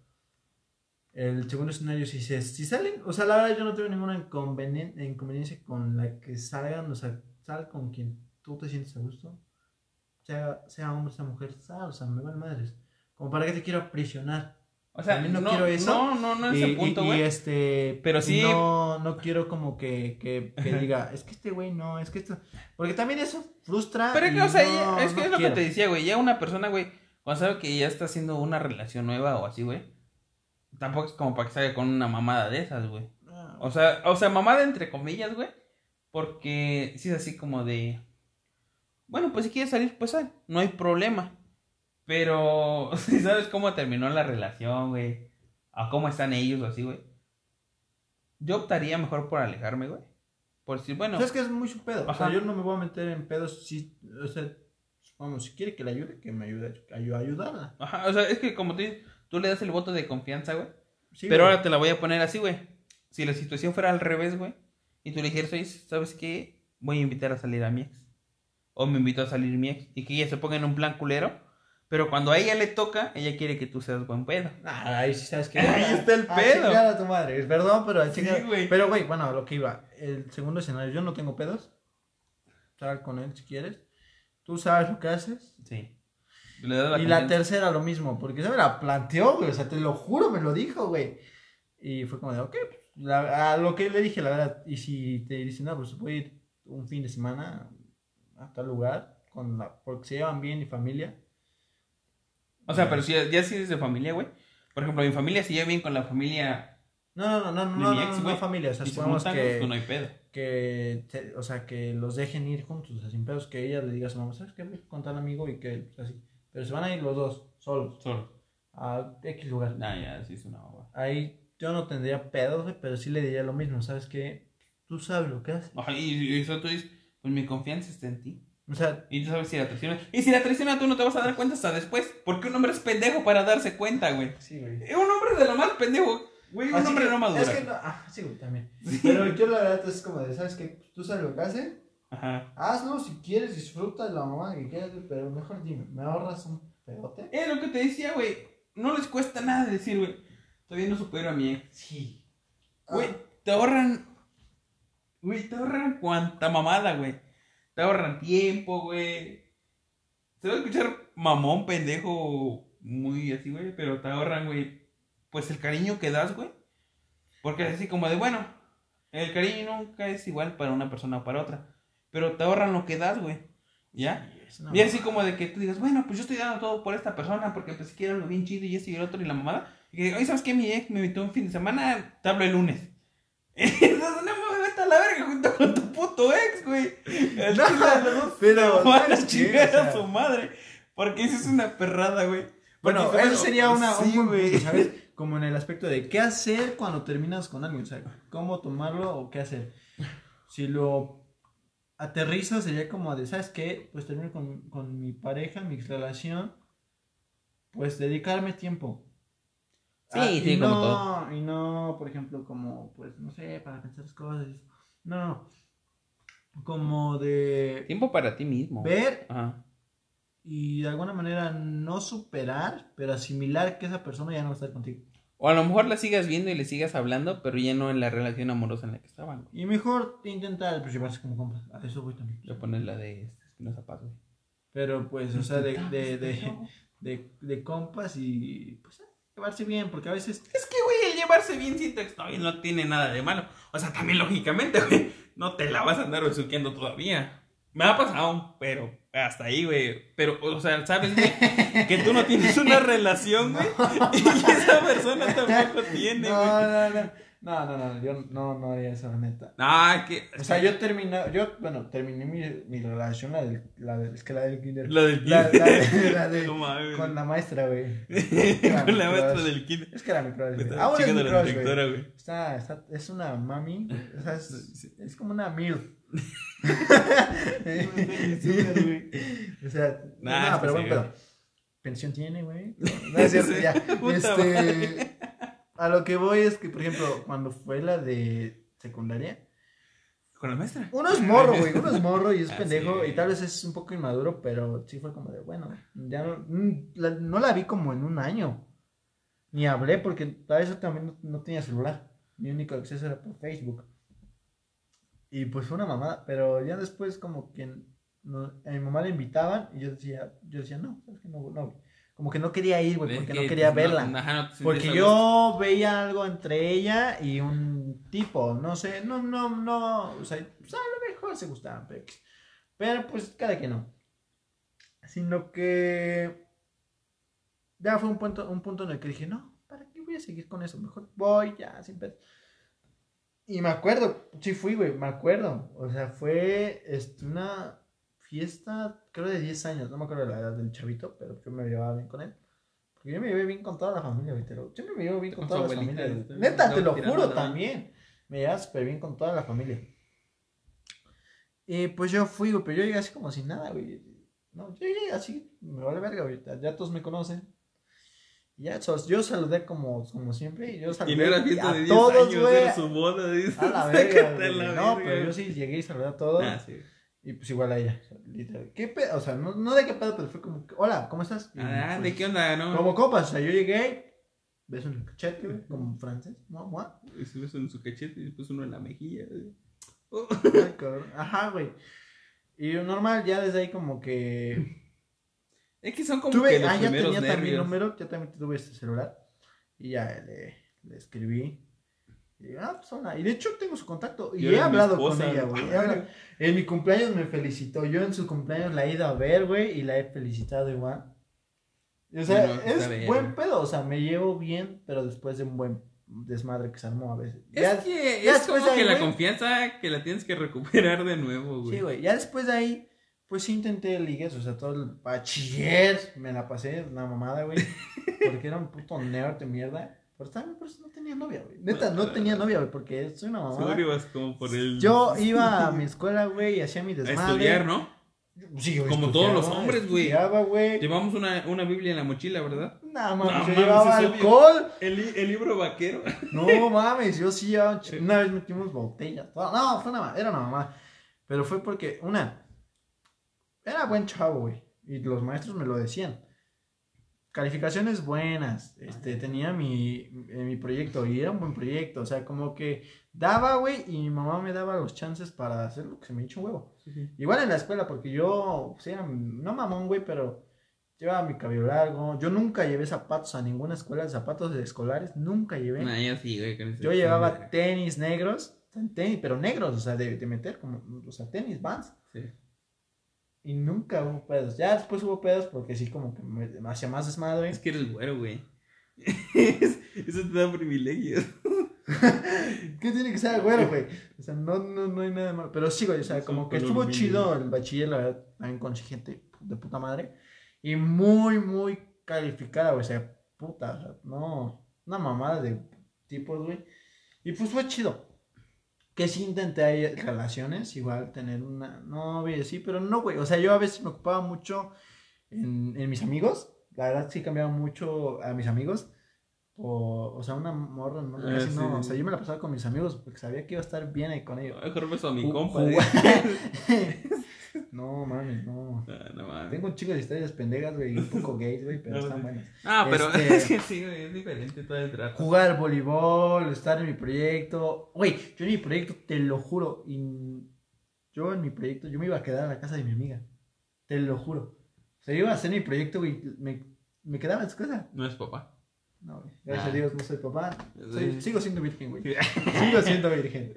El segundo escenario, si, se, si salen, o sea, la verdad yo no tengo ninguna inconvenien- inconveniencia con la que salgan, o sea, sal con quien tú te sientes a gusto, sea, sea hombre, sea mujer, o sea, me vale madres. Como para que te quiero aprisionar. O sea, también no no, quiero eso. No, no, no y, ese y- punto, y, güey. este, Pero y sí- No, no quiero como que, que, que diga, [LAUGHS] es que este güey no, es que esto. Porque también eso frustra. Pero es que, y o sea, no- es que es lo quiero. que te decía, güey. Ya una persona, güey, cuando sabe que ya está haciendo una relación nueva o así, güey. Tampoco es como para que salga con una mamada de esas, güey. Ah, O sea, o sea, mamada entre comillas, güey. Porque si es así como de. Bueno, pues si quieres salir, pues sal. No hay problema. Pero, [LAUGHS] si sabes cómo terminó la relación, güey. A cómo están ellos o así, güey. Yo optaría mejor por alejarme, güey. Por decir, bueno. ¿Sabes que es muy su pedo? O sea, yo no me voy a meter en pedos si, o sea, vamos, si quiere que le ayude, que me ayude a ayudarla. Ajá, o sea, es que como tú dices, tú le das el voto de confianza, güey. Sí, Pero güey. ahora te la voy a poner así, güey. Si la situación fuera al revés, güey. Y tú le dijeras, ¿sabes qué? Voy a invitar a salir a mi ex. O me invitó a salir mi ex. Y que ella se ponga en un plan culero. Pero cuando a ella le toca, ella quiere que tú seas buen pedo. Ah, ahí sí sabes que. [LAUGHS] Ahí está el A pedo. chingar a tu madre. Perdón, pero a Sí, güey. Pero, güey, bueno, a lo que iba. El segundo escenario, yo no tengo pedos. sal con él si quieres. Tú sabes lo que haces. Sí. Le das la y la tercera lo mismo, porque se me la planteó, güey. O sea, te lo juro, me lo dijo, güey. Y fue como de, ok, pues, la- a lo que le dije, la verdad. Y si te dicen, no, pues voy a ir un fin de semana a tal lugar, con la, porque se llevan bien y familia. O sea, pero si ya, si es de familia, güey. Por ejemplo, mi familia se lleva bien con la familia No, no, no, no, no, mi no, familia. O sea, supongamos que, no hay pedo. que, te- o sea, que los dejen ir juntos, o sea, sin pedos, que ella le diga a su mamá, ¿sabes qué? Voy con tal amigo y que, así. Pero se van a ir los dos, solos, Solo. a X lugar. Nah, ya, sí es una mamá. Ahí yo no tendría pedos, güey, pero sí le diría lo mismo, ¿sabes qué? Tú sabes lo que haces. Y, y eso tú dices, pues mi confianza está en ti. O sea, Y tú sabes si la traiciona. Y si la traiciona, tú no te vas a dar cuenta hasta después. Porque un hombre es pendejo para darse cuenta, güey. sí, güey. Un hombre de lo más pendejo. Güey, un Así hombre que- no madura. Es que no, ah, sí, güey, también. Pero yo la verdad es como de, ¿sabes qué? Tú sabes lo que haces, Ajá. hazlo si quieres, disfruta de la mamá que quieras, pero mejor dime, ¿me ahorras un pedote? Es lo que te decía, güey. No les cuesta nada decir, güey. Todavía no supero a mi ex. Sí. Güey, te ahorran. Güey, te ahorran cuanta mamada, güey. Te ahorran tiempo, güey. Se va a escuchar mamón, pendejo, muy así, güey. Pero te ahorran, güey. Pues el cariño que das, güey. Porque es así como de, bueno, el cariño nunca es igual para una persona o para otra. Pero te ahorran lo que das, güey. ¿Ya? Es una Y así como de que tú digas, bueno, pues yo estoy dando todo por esta persona porque pues quiero algo bien chido y esto y el otro y la mamada. Y que, oye, ¿sabes qué? Mi ex me invitó un fin de semana, te hablo el lunes. [LAUGHS] Entonces, no me vete a la verga junto con tu puto ex, güey. El No, los pero, van a chingar a su madre. Porque eso es una perrada, güey. Bueno, Porque, eso sería una, sí, un güey. ¿sabes? Como en el aspecto de qué hacer cuando terminas con alguien, o sea, cómo tomarlo o qué hacer. Si lo aterriza sería como de, ¿sabes qué? Pues termino con, con mi pareja, mi relación, pues dedicarme tiempo. Sí, Ah, sí, y como no, todo. Y no, por ejemplo, como, pues, no sé, para pensar las cosas. No. Como de Tiempo para ti mismo. ver Ajá. y de alguna manera no superar, pero asimilar que esa persona ya no va a estar contigo. O a lo mejor la sigas viendo y le sigas hablando, pero ya no en la relación amorosa en la que estaban. Y mejor intentar pues, llevarse como compas. A eso voy también. Le pones la de este, Espinosa Paz, güey. Pero pues, o sea, de, de, de, de, de compas y pues llevarse bien, porque a veces... Es que, güey, llevarse bien siento que todavía no tiene nada de malo. O sea, también lógicamente, [LAUGHS] güey, no te la vas a andar besuqueando todavía. Me ha pasado, pero hasta ahí, güey. Pero, o sea, sabes, güey, que tú no tienes una [LAUGHS] relación, güey, y que esa persona tampoco tiene, no, güey. no, no. No, no, no, yo no, no haría eso, la neta. Ah, que. O sea, yo terminé, yo, bueno, terminé mi, mi relación, la del, la del, es que la del kinder. La del La, kinder. la de- la de- No mames. con la maestra, güey. [LAUGHS] Con la maestra del kinder. Es que era mi crush, güey. Ah, bueno, es mi la crush, güey. Está, está, es una mami, o sea, es, es como una mil. [LAUGHS] o sea, Nah, no, pero bueno, pero pensión tiene, güey. [LAUGHS] No es cierto, ya. Este, a lo que voy es que, por ejemplo, cuando fue la de secundaria, Con la maestra. uno es morro, güey, uno es [LAUGHS] morro y es Ah, pendejo sí, y tal vez es un poco inmaduro, pero sí fue como de, bueno, ya no, mm, la, no la vi como en un año. Ni hablé porque tal vez yo también no, no tenía celular. Mi único acceso era por Facebook. Y pues fue una mamada, pero ya después como que no- a mi mamá le invitaban y yo decía, yo decía, no, ¿sabes qué? No, no. Como que no quería ir, güey, porque que, no quería pues, verla. no Porque yo veía algo entre ella y un tipo, no sé, no, no, no, o sea, pues a lo mejor se gustaban, pero, pero pues cada que no. Sino que ya fue un punto, un punto en el que dije, no, ¿para qué voy a seguir con eso? Mejor voy ya, sin pedo. Y me acuerdo, sí fui, güey, me acuerdo. O sea, fue este, una fiesta, creo de 10 años, no me acuerdo la edad del chavito, pero yo me llevaba bien con él. Porque yo me llevé bien con toda la familia, güey. te lo- Siempre me llevo bien con, abuelita, familias. este, Neta, te lo juro la- también. Me llevaba súper bien con toda la familia. Y pues yo fui, güey, pero yo llegué así como sin nada, güey. No, yo llegué así, me vale verga, güey. Ya todos me conocen. Ya, so- yo saludé como, como siempre. Y yo saludé Y no era fiesta a de 10 todos, años, güey. era su boda. dices. A la [LAUGHS] verga, la No, pero yo sí llegué y saludé a todos. Ah, sí. Y pues igual a ella, literal. ¿Qué pedo? O sea, no, no de qué pedo, pero fue como, hola, ¿cómo estás? Y, Ah, pues, ¿de qué onda, no? Como copas, o sea, yo llegué, beso en el cachete, güey, como francés, mua, mua. Se beso en su cachete y después uno en la mejilla. güey. Oh. Ay, cabrón. Ajá, güey. Y normal, ya desde ahí como que... Es que son como Tuve, que los ah, ya tenía también nervios. número, ya también tuve este celular. Y ya le, le escribí. Y, ah, pues hola. Y de hecho tengo su contacto. Y, Y he hablado esposa, con ella, güey. En mi cumpleaños me felicitó. Yo en su cumpleaños la he ido a ver, güey. Y la he felicitado igual. O sea, No, es bien. buen pedo. O sea, me llevo bien, pero después de un buen desmadre que se armó a veces. Es Ya- que ya es como de que ahí, la güey. confianza que la tienes que recuperar de nuevo, güey. Sí, güey. Ya después de ahí, pues sí intenté ligues. O sea, todo el bachiller me la pasé, una mamada, güey. [LAUGHS] Porque era un puto nerd de mierda. Por no tenía novia, güey. Neta, no tenía novia, güey, porque soy una mamada. Seguro ibas como por el... Yo [LAUGHS] iba a mi escuela, güey, y hacía mi a desmadre. estudiar, ¿no? Sí, güey, Como todos los hombres, güey. Llevamos una, una Biblia en la mochila, ¿verdad? No, mames, No, yo mames, llevaba alcohol. El, el libro vaquero. [LAUGHS] No mames, yo sí llevaba. Una vez metimos botellas. No, fue una, era una mamá. Pero fue porque, una, era buen chavo, güey. Y los maestros me lo decían. Calificaciones buenas. Este, tenía mi, eh, mi proyecto y era un buen proyecto. O sea, como que daba, güey, y mi mamá me daba los chances para hacer lo que se me hizo un huevo. Igual en la escuela, porque yo, pues, era, no mamón, güey, pero llevaba mi cabello largo. Yo nunca llevé zapatos a ninguna escuela, zapatos escolares, nunca llevé. Nah, yo sí, güey. con Yo llevaba tenis negros, tenis, pero negros, o sea, de, de meter como, o sea, tenis, vans. Sí. Y nunca hubo pedos. Ya después hubo pedos porque sí, como que me, me hacía más desmadre. Es que eres güero, güey. [LAUGHS] Eso te da privilegios. ¿Qué tiene que ser güero, güey? O sea, no, no, no hay nada malo. Pero sí, güey, o sea, como que estuvo chido el bachiller, la verdad, también de puta madre. Y muy, muy calificada, güey, o sea, puta, o sea, no, una mamada de tipos, güey. Y pues fue chido. Que sí intenté ahí relaciones, igual tener una novia y así, pero no, güey. O sea, yo a veces me ocupaba mucho en, en mis amigos. La verdad sí cambiaba mucho a mis amigos. O, o sea, una morra, no, Ah, casi sí, no. O sea, yo me la pasaba con mis amigos porque sabía que iba a estar bien ahí con ellos. Mejor beso a mi Ju- compa. [LAUGHS] no, mames, no. Ah, no mames. Tengo un chico de historias pendejas, güey, un poco gays, güey, pero [LAUGHS] No, están buenas. Ah, pero Este- [LAUGHS] es que sí, güey, es diferente todo el trato. Jugar voleibol, estar en mi proyecto. Güey, yo en mi proyecto, te lo juro, y yo en mi proyecto, yo me iba a quedar a la casa de mi amiga. Te lo juro. O sea, iba a hacer mi proyecto, güey, me, me quedaba en su casa. No es papá. No, güey, gracias Ah. a Dios no soy papá. Soy- sigo siendo virgen, güey. [LAUGHS] Sigo siendo virgen.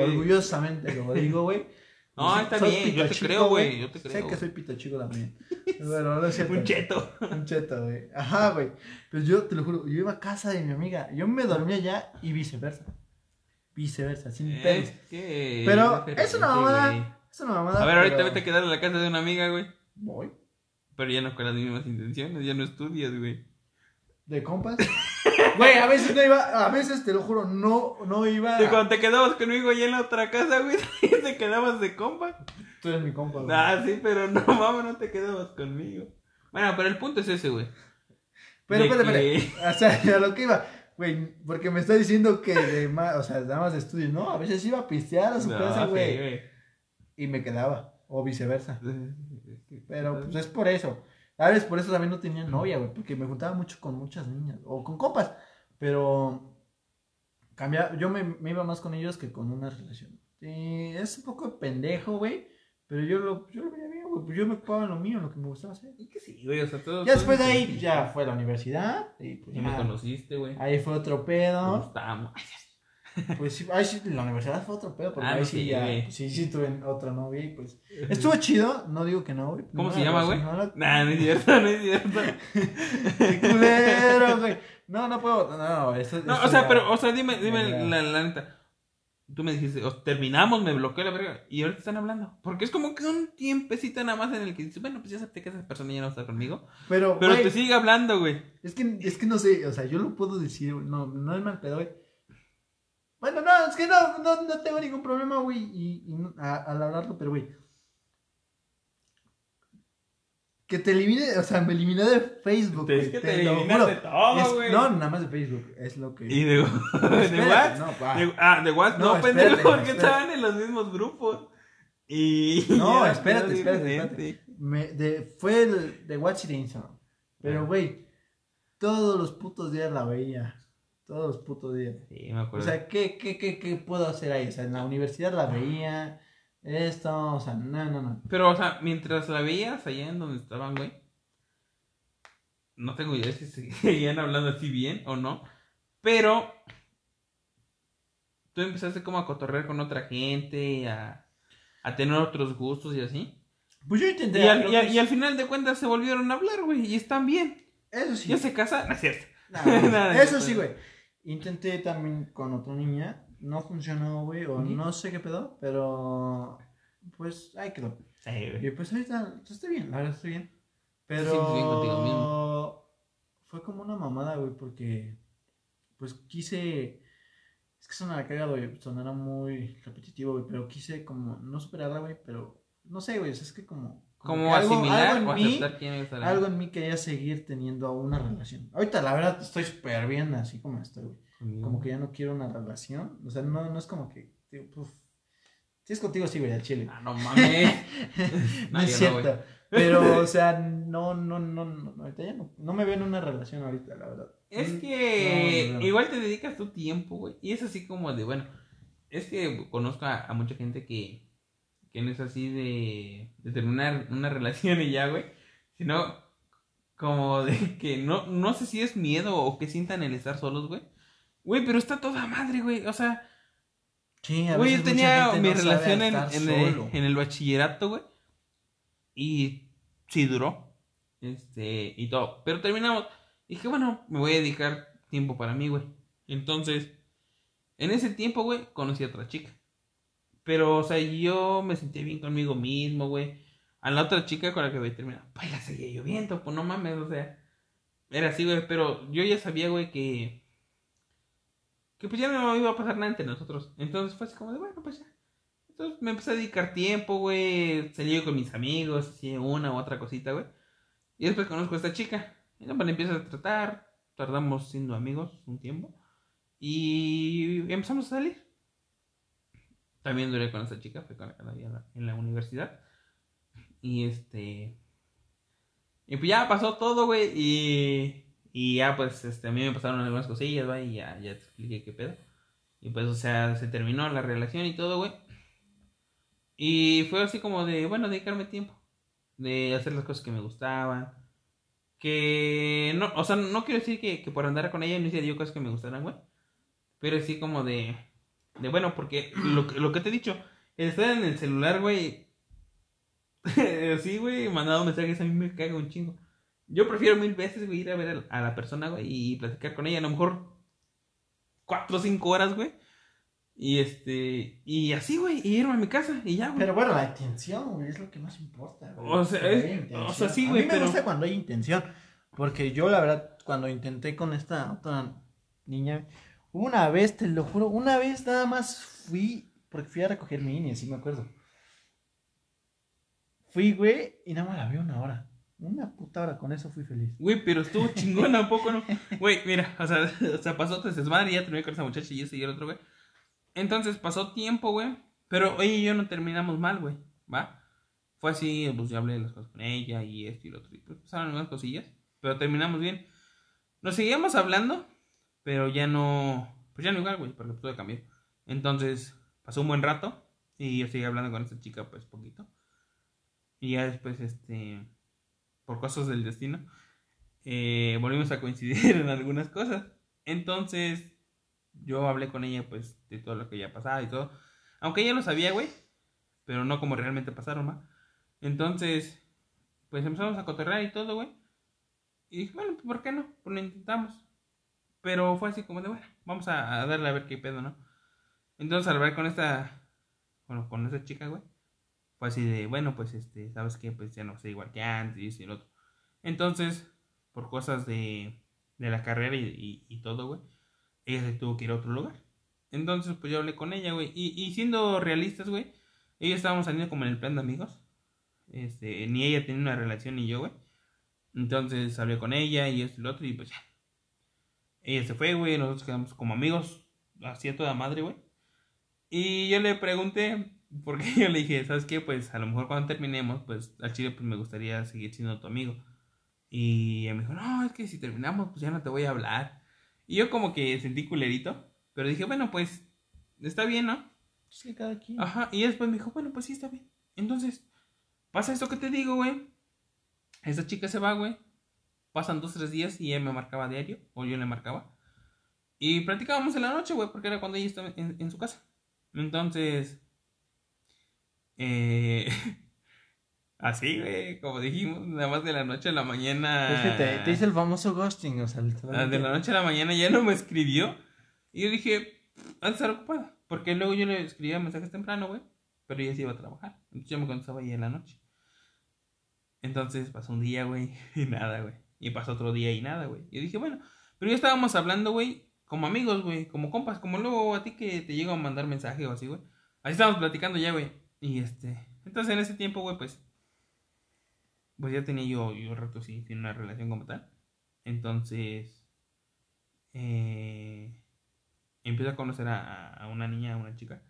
Orgullosamente lo digo, güey. No, está Soy bien, yo te creo, güey, yo te creo. Sé que soy pito chico también. [LAUGHS] Bueno, no es cierto. Un cheto. Un cheto, güey. Ajá, güey. Pues yo te lo juro, yo iba a casa de mi amiga. Yo me dormía allá y viceversa. Viceversa, sin. Es que. Pero es una mamada. Es una mamada. A ver, ahorita pero- vete a quedar en la casa de una amiga, güey. Voy. Pero ya no con las mismas intenciones, ya no estudias, güey. ¿De compas? [LAUGHS] Güey, a veces no iba, a veces te lo juro, no, no iba. Y cuando te quedabas conmigo allá en la otra casa, güey, [LAUGHS] te quedabas de compa. Tú eres mi compa, güey. Ah, sí, pero no, [LAUGHS] mames, no te quedabas conmigo. Bueno, pero el punto es ese, güey. Pero espérate, que- espérate. [LAUGHS] O sea, a lo que iba. Güey, porque me está diciendo que de más, o sea, nada más de estudio. No, a veces iba a pistear a su No, casa, sí, güey. Y me quedaba. O viceversa. Pero pues es por eso. A veces por eso también no tenía novia, güey. Porque me juntaba mucho con muchas niñas. O con compas. Pero cambia, yo me, me iba más con ellos que con una relación. Es un poco pendejo, güey. Pero yo lo, yo lo veía bien, güey. Pues yo me ocupaba en lo mío, en lo que me gustaba hacer. Y que sí, güey, o sea, todo. Ya después de ahí ya fue a la universidad. Y pues Ya me conociste, güey. ahí fue otro pedo. gustamos. Pues sí, ahí sí, la universidad fue otro pedo. Porque Ah, ahí sí, sí, ya, güey. pues sí, sí tuve otra novia y pues. Estuvo chido, no digo que no, güey. ¿Cómo No se la llama, güey? no la- Nah, no es cierto, no es cierto. [LAUGHS] Qué culero, güey. No, no puedo. No, eso, No, eso o sea, ya- pero, o sea, dime, dime la, la neta. Tú me dijiste, terminamos, me bloqueó la verga. Y ahorita están hablando. Porque es como que un tiempecito nada más en el que dices, bueno, pues ya acepté que esa persona ya no está conmigo. Pero, Pero güey, te sigue hablando, güey. es que, es que no sé, o sea, yo lo puedo decir, güey, no, no es mal pedo, güey. Bueno, no, es que no, no, no tengo ningún problema, güey, y, y no- a- al hablarlo, pero, güey. Que te elimine, o sea, me eliminé de Facebook, Es que te eliminas juro. de todo, Es- güey. No, nada más de Facebook, es lo que... Y de, [LAUGHS] de Espérate, WhatsApp. no, pa. De- ah, de WhatsApp. No, No, espérate, pendejo, porque estaban en los mismos grupos. Y. [LAUGHS] No, ya, espérate, espérate, diferente. espérate. Me, de, fue el de WhatsApp y de Instagram. Pero, Ah. güey, todos los putos días la veía. Todos los putos días. Sí, me O acuerdo. sea, ¿qué, qué, qué, qué puedo hacer ahí? O sea, en la universidad la veía. esto, o sea, no, no, no. Pero, o sea, mientras la veías allá en donde estaban, güey. No tengo idea si [LAUGHS] seguían hablando así bien o no. Pero. Tú empezaste como a cotorrear con otra gente, a, a tener otros gustos y así. Pues yo intenté. Y al, y al- es- y al final de cuentas se volvieron a hablar, güey, y están bien. Eso sí. Ya se casan, [LAUGHS] no es cierto. [LAUGHS] Nada, eso no sí, güey. Intenté también con otra niña. No funcionó, güey. O no sé qué pedo. Pero. Pues ahí quedó. Y pues ahorita estoy bien, verdad estoy bien. Pero. sientes bien contigo mismo. Fue como una mamada, güey, porque. Pues quise. Es que sonará cagado, güey. Sonará muy repetitivo, güey. Pero quise como. No superarla, güey. Pero. No sé, güey. es que como. Como algo- asimilar algo o en mí- aceptar quién es la- algo en mí quería seguir teniendo una relación. Ahorita, la verdad, estoy súper bien así como estoy, güey. conmigo. Como que ya no quiero una relación. O sea, no, no es como que. Tío, puf. Si es contigo, sí, güey, al chile. Ah, no mames. [LAUGHS] no es no, cierto. pero, o sea, no, no, no, no, ahorita ya no, no me veo en una relación ahorita, la verdad. Es Mm, que no, no, no. igual te dedicas tu tiempo, güey. Y es así como de, bueno, es que conozco a, a mucha gente que, que no es así de, de terminar una [LAUGHS] relación y ya, güey. Sino como de que no, no sé si es miedo o que sientan el estar solos, güey. Güey, pero está toda madre, güey. O sea, Sí, a güey, yo veces mucha tenía gente mi no relación en, el, solo. en el bachillerato, güey. Y sí duró. Este, y todo. Pero terminamos. Dije, bueno, me voy a dedicar tiempo para mí, güey. Entonces, en ese tiempo, güey, conocí a otra chica. Pero, o sea, yo me sentía bien conmigo mismo, güey. A la otra chica con la que había terminado, pues la seguía lloviendo, pues no mames, o sea. Era así, güey, pero yo ya sabía, güey, que. Que pues ya no iba a pasar nada entre nosotros. Entonces fue así como de, bueno, pues ya. Entonces me empecé a dedicar tiempo, güey. Salí con mis amigos, así una u otra cosita, güey. Y después conozco a esta chica. Y no, pues, empiezo a tratar. Tardamos siendo amigos un tiempo. Y empezamos a salir. También duré con esta chica, fue con la vi en la- universidad. Y este. Y pues ya pasó todo, güey. Y, y ya, pues, este, a mí me pasaron algunas cosillas, güey. Y ya, ya te expliqué qué pedo. Y pues, o sea, se terminó la relación y todo, güey. Y fue así como de, bueno, dedicarme tiempo. De hacer las cosas que me gustaban. Que no, o sea, no quiero decir que, que por andar con ella no hiciera yo cosas que me gustaran, güey. Pero sí como de, de bueno, porque lo, que- lo que te he dicho, estar en el celular, güey. [LAUGHS] sí, güey, mandado mensajes a mí me caga un chingo. Yo prefiero mil veces, güey, ir a ver a, a la persona, güey, y platicar con ella. A lo mejor cuatro o cinco horas, güey. Y este, y así, güey, y irme a mi casa y ya, güey. Pero bueno, la intención, güey, es lo que más importa, güey. O sea, es- o sea, sí, A güey, mí me gusta cuando hay intención. Porque yo, la verdad, cuando intenté con esta otra niña, una vez, te lo juro, una vez nada más fui, porque fui a recoger mi INE, sí me acuerdo. Fui, güey, y nada más la vi una hora. Una puta hora, con eso fui feliz. Güey, pero estuvo chingona un [LAUGHS] poco, ¿no? Güey, mira, o sea, [LAUGHS] o sea pasó tres desmadre y ya terminé con esa muchacha y ese y el otro, güey. Entonces pasó tiempo, güey. Pero y yo no terminamos mal, güey. ¿Va? Fue así, pues yo hablé de las cosas con ella y esto y lo otro. Y pues pasaron algunas cosillas. Pero terminamos bien. Nos seguíamos hablando, pero ya no. Pues ya no igual, güey, porque todo cambió. Entonces pasó un buen rato y yo seguí hablando con esta chica, pues poquito. Y ya después, este. Por cosas del destino eh, volvimos a coincidir [LAUGHS] en algunas cosas. Entonces, yo hablé con ella, pues, de todo lo que ya pasaba y todo. Aunque ella lo sabía, güey, pero no como realmente pasaron, ¿va? Entonces, pues empezamos a cotorrear y todo, güey. Y dije, bueno, pues, ¿por qué no? Pues lo intentamos. Pero fue así como de, bueno, vamos a, darle a ver qué pedo, ¿no? Entonces, al hablar con esta, bueno, con esta chica, güey, fue así de, bueno, pues, este, ¿sabes qué? Pues ya no sé, igual que antes y el otro. Entonces, por cosas de, de la carrera y, y, y todo, güey, ella se tuvo que ir a otro lugar. Entonces, pues yo hablé con ella, güey. Y, y siendo realistas, güey, ella estábamos saliendo como en el plan de amigos. Este, ni ella tenía una relación ni yo, güey. Entonces hablé con ella y esto y lo otro y pues ya. Ella se fue, güey, nosotros quedamos como amigos, así a toda madre, güey. Y yo le pregunté, porque [LAUGHS] yo le dije, ¿sabes qué? Pues a lo mejor cuando terminemos, pues al chile pues me gustaría seguir siendo tu amigo. Y ella me dijo, no, es que si terminamos, pues ya no te voy a hablar. Y yo como que sentí culerito, pero dije, bueno, pues está bien, ¿no? Sí, cada quien. Ajá, y después me dijo, bueno, pues sí, está bien. Entonces, pasa esto que te digo, güey. Esa chica se va, güey. Pasan dos, tres días y ella me marcaba diario, o yo le marcaba. Y practicábamos en la noche, güey, porque era cuando ella estaba en, en su casa. Entonces, eh, [LAUGHS] así, güey, como dijimos, nada más de la noche a la mañana. Es que te, te hice el famoso ghosting, o sea, Ah, literalmente. De la noche a la mañana ya no me escribió. Y yo dije, ha de estar ocupada. Porque luego yo le escribía mensajes temprano, güey. Pero ella se iba a trabajar. Entonces yo me contestaba ahí en la noche. Entonces pasó un día, güey, [LAUGHS] y nada, güey. Y pasó otro día y nada, güey. Yo dije, bueno, pero ya estábamos hablando, güey, como amigos, güey, como compas, como luego a ti que te llega a mandar mensaje o así, güey. Así estábamos platicando ya, güey. Y este, entonces en ese tiempo, güey, pues, pues ya tenía yo, yo rato sí, sin una relación como tal. Entonces, eh, empiezo a conocer a una niña, a una chica.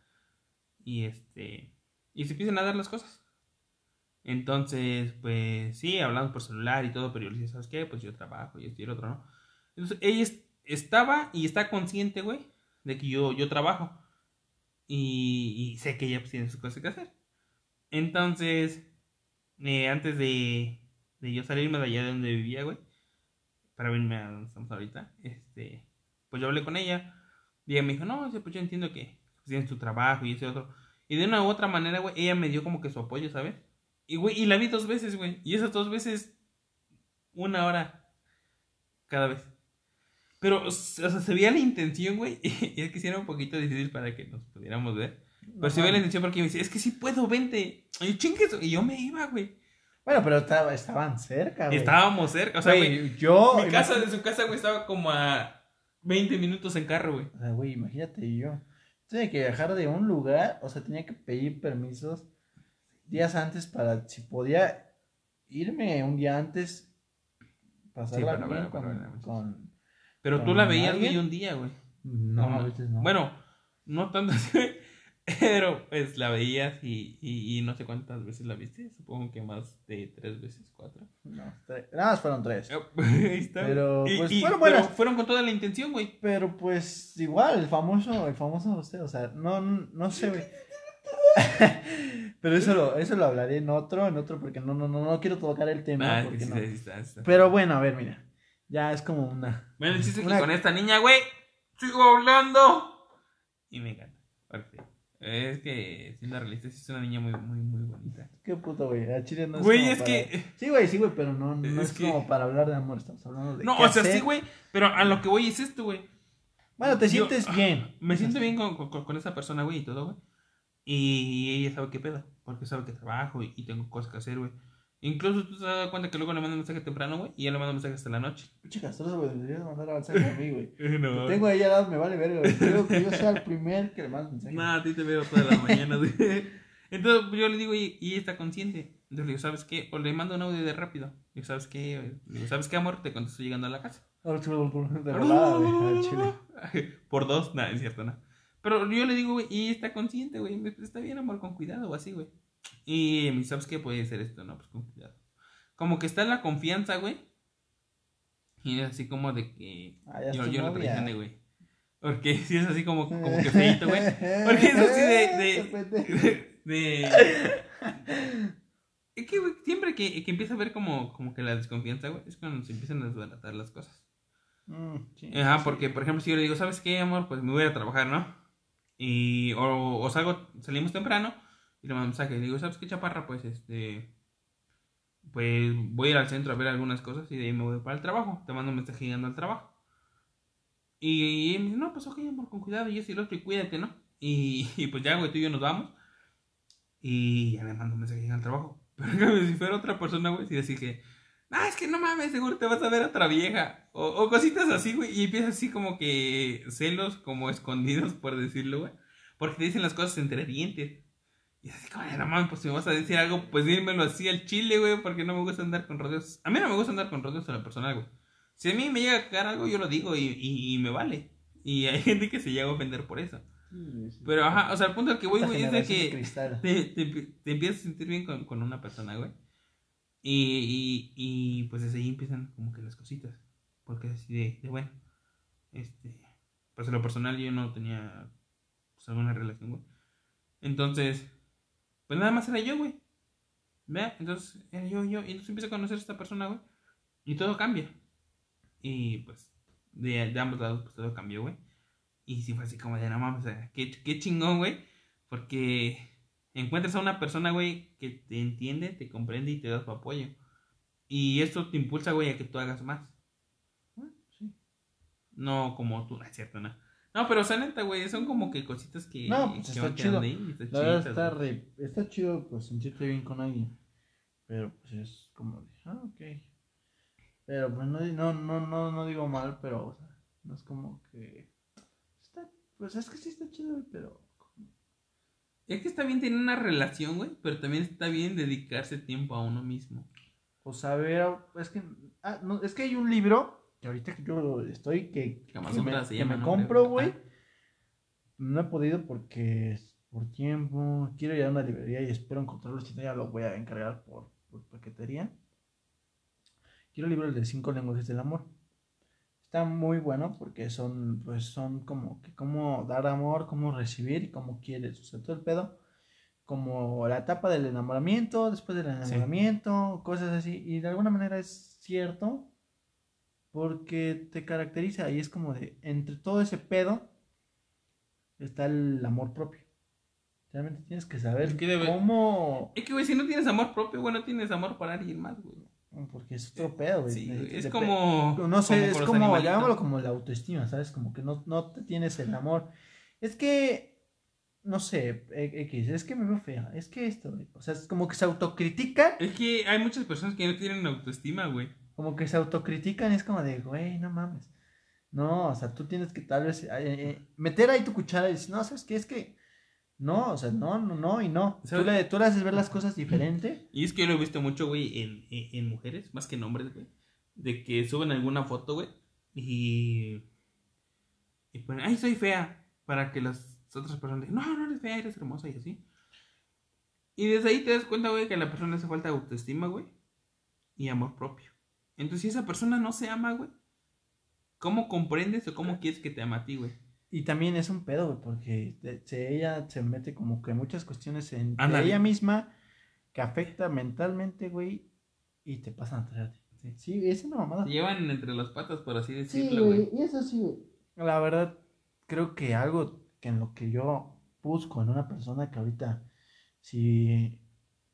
Y este, y se empiezan a dar las cosas. Entonces, pues sí, hablamos por celular y todo, pero yo le decía, ¿sabes qué? Pues yo trabajo y esto y el otro, ¿no? Entonces, ella es- estaba y está consciente, güey, de que yo, yo trabajo. Y, sé que ella pues, tiene sus cosas que hacer. Entonces, eh, antes de, de yo salirme de allá de donde vivía, güey, para venirme a donde estamos ahorita, este, pues yo hablé con ella. Y ella me dijo, no, pues yo entiendo que pues, tienes tu trabajo y ese otro. Y de una u otra manera, güey, ella me dio como que su apoyo, ¿sabes? Y, güey, y la vi dos veces, güey. Y esas dos veces, una hora cada vez. Pero, o sea, se veía la intención, güey. [LAUGHS] Y es que sí era un poquito difícil para que nos pudiéramos ver. Pero se veía la intención porque me decía, es que sí puedo, vente. Y yo, chingue eso. Y yo me iba, güey. Bueno, pero estaba- estaban cerca, güey. Estábamos cerca. O sea, güey, Güey, yo. mi casa de su casa, güey, estaba como a 20 minutos en carro, güey. O sea, güey, imagínate yo. Tenía que viajar de un lugar, o sea, tenía que pedir permisos días antes para si podía irme un día antes, pasarla Sí, pero bien bueno, pero con, con- Pero tú ¿Con la veías, alguien? güey, un día, güey. No, a veces no. Bueno, no tanto así. Pero pues la veías y, y, y no sé cuántas veces la viste. Supongo que más de tres veces, cuatro. No, tre- nada más fueron tres. Ahí está. Pero, Y- pues, y- fueron pero buenas. fueron con toda la intención, güey. Pero pues igual, el famoso, el famoso usted, o sea, no, no, no sé, güey. [LAUGHS] Pero eso lo, eso lo hablaré en otro, en otro, porque no, no, no, no quiero tocar el tema. Ah, porque sí, no. sí, está, está. Pero bueno, a ver, mira. Ya es como una. Bueno, el chiste es que con esta niña, güey, sigo hablando. Y me encanta. Porque es que, siendo realista, sí es una niña muy, muy, muy bonita. Qué puto, güey. A Chile no es Güey, es para- que. Sí, güey, sí, güey, pero no, no Es es, que- como para hablar de amor. Estamos hablando de. No, o sea, hacer. sí, güey. Pero a lo que voy es esto, güey. Bueno, te Yo- sientes bien. Me siento bien con, con, con esa persona, güey, y todo, güey. Y ella sabe qué pedo, porque sabe que trabajo y, y tengo cosas que hacer, güey. Incluso tú te das cuenta que luego le mando mensaje temprano, güey, y ella le manda mensaje hasta la noche. Pinche castroso, güey. Deberías mandar a mensaje a mí, güey. [LAUGHS] No, tengo ahí al lado, me vale verga, güey. [LAUGHS] Quiero que yo sea el primer que le mande mensaje. Nada, a ti te veo toda la mañana, güey. [LAUGHS] Entonces pues, yo le digo, y, y ella está consciente. Entonces le digo, ¿sabes qué? O le mando un audio de rápido. Le digo, ¿sabes qué? Le digo, ¿sabes qué, amor? Te contesto llegando a la casa. De volada, güey, chile. Por dos, nada, es cierto, no. Pero yo le digo, güey, y está consciente, güey. Está bien, amor, con cuidado o así, güey. Y ¿sabes qué puede ser esto? No, pues con cuidado. Como que está en la confianza, güey. Y es así como de que Ah, yo, yo lo traicioné, güey. Porque [LAUGHS] sí es así como, como que feito, güey. [LAUGHS] Porque es así de- de- de... Es que, güey, siempre que, que empieza a ver como, como que la desconfianza, güey, es cuando se empiezan a desbaratar las cosas. Mm, sí, Ajá, sí. porque, por ejemplo, si yo le digo, ¿sabes qué, amor? Pues me voy a trabajar, ¿no? Y, o, salgo, salimos temprano y le mando un mensaje. Le digo, ¿sabes qué, chaparra? Pues, este, pues voy a ir al centro a ver algunas cosas y de ahí me voy para el trabajo. Te mando un mensaje llegando al trabajo. Y, y me dice, no, pues ok, amor, con cuidado, y eso y lo otro, y cuídate, ¿no? [LAUGHS] Y, pues ya, güey, tú y yo nos vamos. Y ya le mando un mensaje llegando al trabajo. [LAUGHS] Pero cambio, si fuera otra persona, güey, si decir que, ah, es que no mames, seguro te vas a ver a otra vieja. O, o cositas así, güey. Y empieza así como que celos, como escondidos, [LAUGHS] por decirlo, güey. Porque te dicen las cosas entre dientes. Y así como, "Ay, no mames, pues si me vas a decir algo, pues dímelo así al chile, güey. Porque no me gusta andar con rodeos. A mí no me gusta andar con rodeos en la personal, güey. Si a mí me llega a cagar algo, yo lo digo y, y, y me vale. Y [LAUGHS] hay gente que se llega a ofender por eso. Sí, sí. Pero, ajá, o sea, el punto al que voy, güey, es de que te, te, te empiezas a sentir bien con, con una persona, güey. Y, y, y pues desde ahí empiezan como que las cositas. Porque así de, bueno. Este, pues en lo personal yo no tenía pues, alguna relación, güey. Entonces, pues nada más era yo, güey. Vea, entonces era yo, yo. Y entonces empiezo a conocer a esta persona, güey. Y todo cambia. Y pues, de, ambos lados, pues todo cambió, güey. Y sí fue así como de, no mames, o sea, qué chingón, güey. Porque encuentras a una persona, güey, que te entiende, te comprende y te da su apoyo. Y esto te impulsa, güey, a que tú hagas más. Ah, sí. No como tú, no es cierto, no. No, pero o sea, neta, güey, son como que cositas que, No, pues que está chido. ahí, está La verdad está, re- está chido pues sentirte bien con alguien. Pero pues es como de, ah, ok. Pero pues no, no, no, no, no digo mal, pero o sea, no es como que... Está, pues es que sí está chido, pero... Es que está bien tener una relación, güey, pero también está bien dedicarse tiempo a uno mismo. O saber, es que, ah, no, es que hay un libro que ahorita que yo estoy, que, que me, se que llama, me ¿no? compro, güey. Ah. No he podido porque es por tiempo. Quiero ir a una librería y espero encontrarlo. Si no, ya lo voy a encargar por, por paquetería. Quiero el libro de cinco lenguajes del amor. Está muy bueno porque son, pues, son como que cómo dar amor, cómo recibir y cómo quieres. O sea, todo el pedo. Como la etapa del enamoramiento, después del Sí. enamoramiento, cosas así. Y de alguna manera es cierto porque te caracteriza y es como de, entre todo ese pedo, está el amor propio. Realmente tienes que saber Es que debe- cómo... Es que, güey, si no tienes amor propio, güey, no tienes amor para alguien más, güey. Porque es otro pedo, güey. Sí, es como... No sé, como es como, llamámoslo como la autoestima, ¿sabes? Como que no, no te tienes el amor. Es que, no sé, e- X, es que me veo fea, es que esto, güey. O sea, es como que se autocritican, Es que hay muchas personas que no tienen autoestima, güey. como que se autocritican y es como de, güey, no mames. No, o sea, tú tienes que tal vez eh, eh, meter ahí tu cuchara y decir, no, ¿sabes qué? Es que, no, o sea, no, no, no y no. Tú le, tú le haces ver las cosas diferente. Y es que yo lo he visto mucho, güey, en, en, en mujeres, más que en hombres, güey. De que suben alguna foto, güey, y... Y ponen, ay, soy fea, para que las otras personas digan, no, no eres fea, eres hermosa y así. Y desde ahí te das cuenta, güey, que a la persona le hace falta autoestima, güey, y amor propio. Entonces, si esa persona no se ama, güey, ¿cómo comprendes o cómo quieres que te ama a ti, güey? Y también es un pedo, güey, porque de- se- ella se mete como que muchas cuestiones en ella misma que afecta mentalmente, güey, y te pasan a traerte. Sí. Sí, es una mamada. Se llevan entre las patas, por así Sí, decirlo, güey, güey. y eso sí, güey. La verdad, creo que algo que en lo que yo busco en una persona que ahorita, si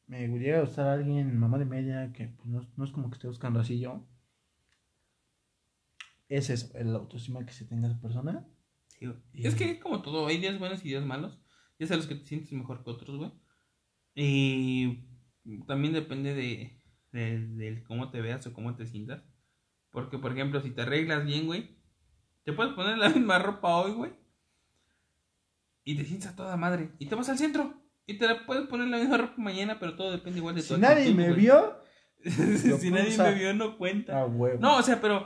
me llega a gustar alguien, mamá de media, que pues, no, no es como que esté buscando así yo, es eso, el autoestima que se tenga esa persona. Sí, güey. Y- Es que como todo, hay días buenos y días malos. Ya sabes que te sientes mejor que otros, güey. Y también depende de, cómo te veas o cómo te sientas. Porque, por ejemplo, si te arreglas bien, güey, te puedes poner la [LAUGHS] misma ropa hoy, güey. Y te sientes a toda madre. Y te vas al centro. Y te la puedes poner la misma ropa mañana, pero todo depende igual de tu Si nadie actitud, me güey. vio, [LAUGHS] si nadie me vio, no cuenta. No, o sea, pero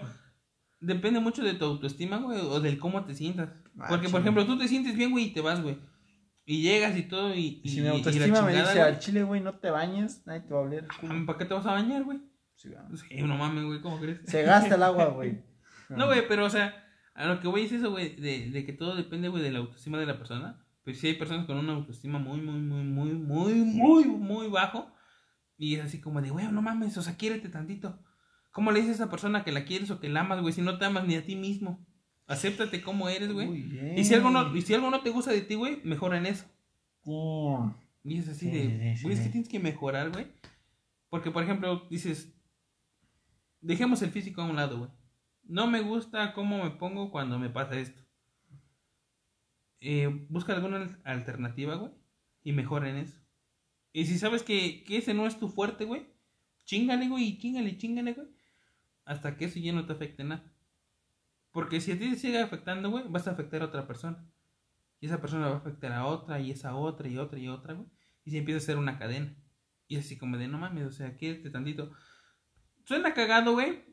depende mucho de tu autoestima, güey, o del cómo te sientas. Ah, Porque, por ejemplo, tú te sientes bien, güey, y te vas, güey. Y llegas y todo, y, Y y, si mi y autoestima me chingada, dice al chile, güey, no te bañes, nadie te va a oler. culo. ¿Para qué te vas a bañar, güey? Sí. Sí, no mames, güey, ¿cómo crees? Se gasta el [LAUGHS] agua, güey. No, güey, pero, o sea, a lo que voy es eso, güey, de, de que todo depende, güey, de la autoestima de la persona. Pues sí hay personas con una autoestima muy, muy, muy, muy, muy, muy, muy bajo. Y es así como de, güey, no mames, o sea, quiérete tantito. ¿Cómo le dices a esa persona que la quieres o que la amas, güey, si no te amas ni a ti mismo? Acéptate como eres, güey. Y si algo no, y si algo no te gusta de ti, güey, mejora en eso. Y es así Sí, de, sí, güey, es que tienes que mejorar, güey. Porque, por ejemplo, dices, dejemos el físico a un lado, güey. No me gusta cómo me pongo cuando me pasa esto. Eh, busca alguna al- alternativa, güey, y mejora en eso. Y si sabes que, que ese no es tu fuerte, güey, chingale, güey, y chingale, chingale, güey, hasta que eso ya no te afecte nada. Porque si a ti te sigue afectando, güey, vas a afectar a otra persona. Y esa persona va a afectar a otra, y esa otra, y otra, y otra, güey. Y se empieza a hacer una cadena. Y así como de, no mames, o sea, quédate tantito. Suena cagado, güey.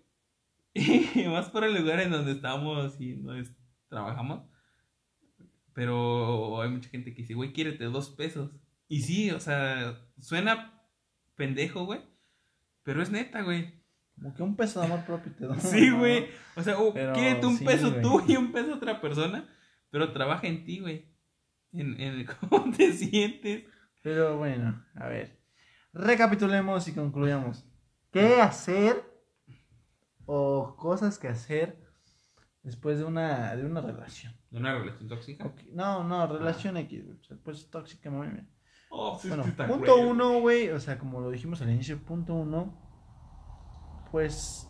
[LAUGHS] Y más por el lugar en donde estamos y donde trabajamos. Pero hay mucha gente que dice, güey, quiérete dos pesos. Y sí, o sea, suena pendejo, güey. Pero es neta, güey. Como que un peso de amor propio te da. [LAUGHS] Sí, güey. O sea, o Pero quédate un sí, peso tú y un peso otra persona, pero trabaja en ti, güey. en, en [LAUGHS] cómo te sientes. Pero bueno, a ver. Recapitulemos y concluyamos. ¿Qué hacer o cosas que hacer después de una, de una relación? ¿De una relación tóxica? No, no, relación X, güey. O sea, pues tóxica, bien. Oh, Bueno, punto uno, güey, o sea, como lo dijimos al inicio, punto uno, pues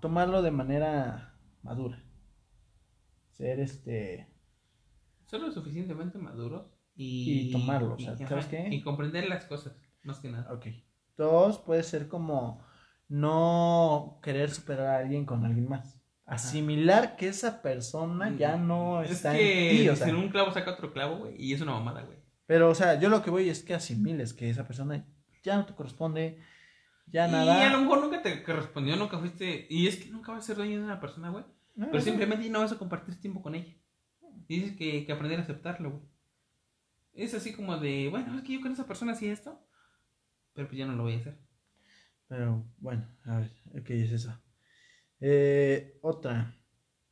tomarlo de manera madura. Ser este... Ser lo suficientemente maduros y, Y tomarlo, o sea, y, ¿sabes qué? Y comprender las cosas, más que nada. Ok. Dos, puede ser como no querer superar a alguien con alguien más. Asimilar que esa persona ya no es está que en ti, o sea. en un clavo saca otro clavo, güey, y es una mamada, güey. Pero, o sea, yo lo que voy es que asimiles que esa persona ya no te corresponde, ya Y nada. a lo mejor nunca te correspondió, nunca fuiste. Y es que nunca vas a ser dueño de una persona, güey. No, Pero no, simplemente no vas a compartir tiempo con ella. Y dices que, que aprender a aceptarlo, güey. Es así como de, bueno, es que yo con esa persona hacía esto, pero pues ya no lo voy a hacer. Pero bueno, a ver, ok, es eso. Eh, otra,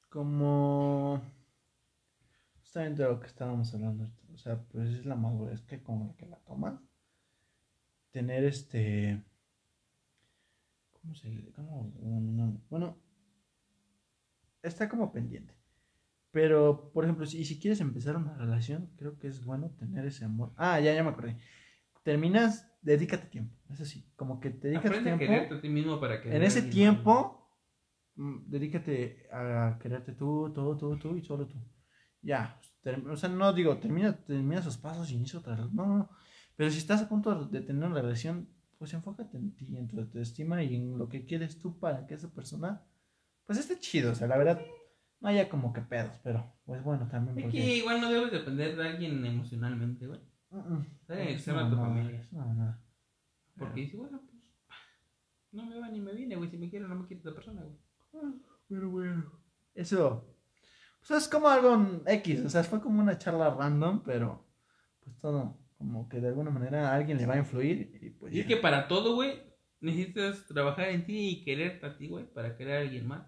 como justamente lo que estábamos hablando, o sea, pues es la madurez que como la que la tomas, tener este, ¿cómo se cómo, no, bueno, está como pendiente. Pero, por ejemplo, si, si quieres empezar una relación, creo que es bueno tener ese amor. Ah, ya, ya me acordé. Terminas, dedícate tiempo. Es así, como que te dedicas Aprende tiempo. a quererte a ti mismo para que. En ese tiempo, mm, dedícate a quererte tú, tú, tú, tú y solo tú. Ya, o sea, no digo, termina, termina esos pasos y inicia otra. No, no, no. Pero si estás a punto de tener una relación, pues enfócate en ti, en tu autoestima y en lo que quieres tú para que esa persona, pues esté chido. O sea, la verdad, no haya como que pedos, pero pues bueno, también. Es porque- que igual no debes depender de alguien emocionalmente, güey. Debe Es ser una a tu familia. Porque dice, bueno, pues. No me va ni me viene, güey. Si me quiere o no me quiere esa persona, güey. Pero bueno. Eso. Pues es como algo X. O sea, fue como una charla random, pero pues todo como que de alguna manera a alguien le va a influir. Y pues. Y es que para todo, güey, necesitas trabajar en ti y quererte a ti, güey, para querer a alguien más.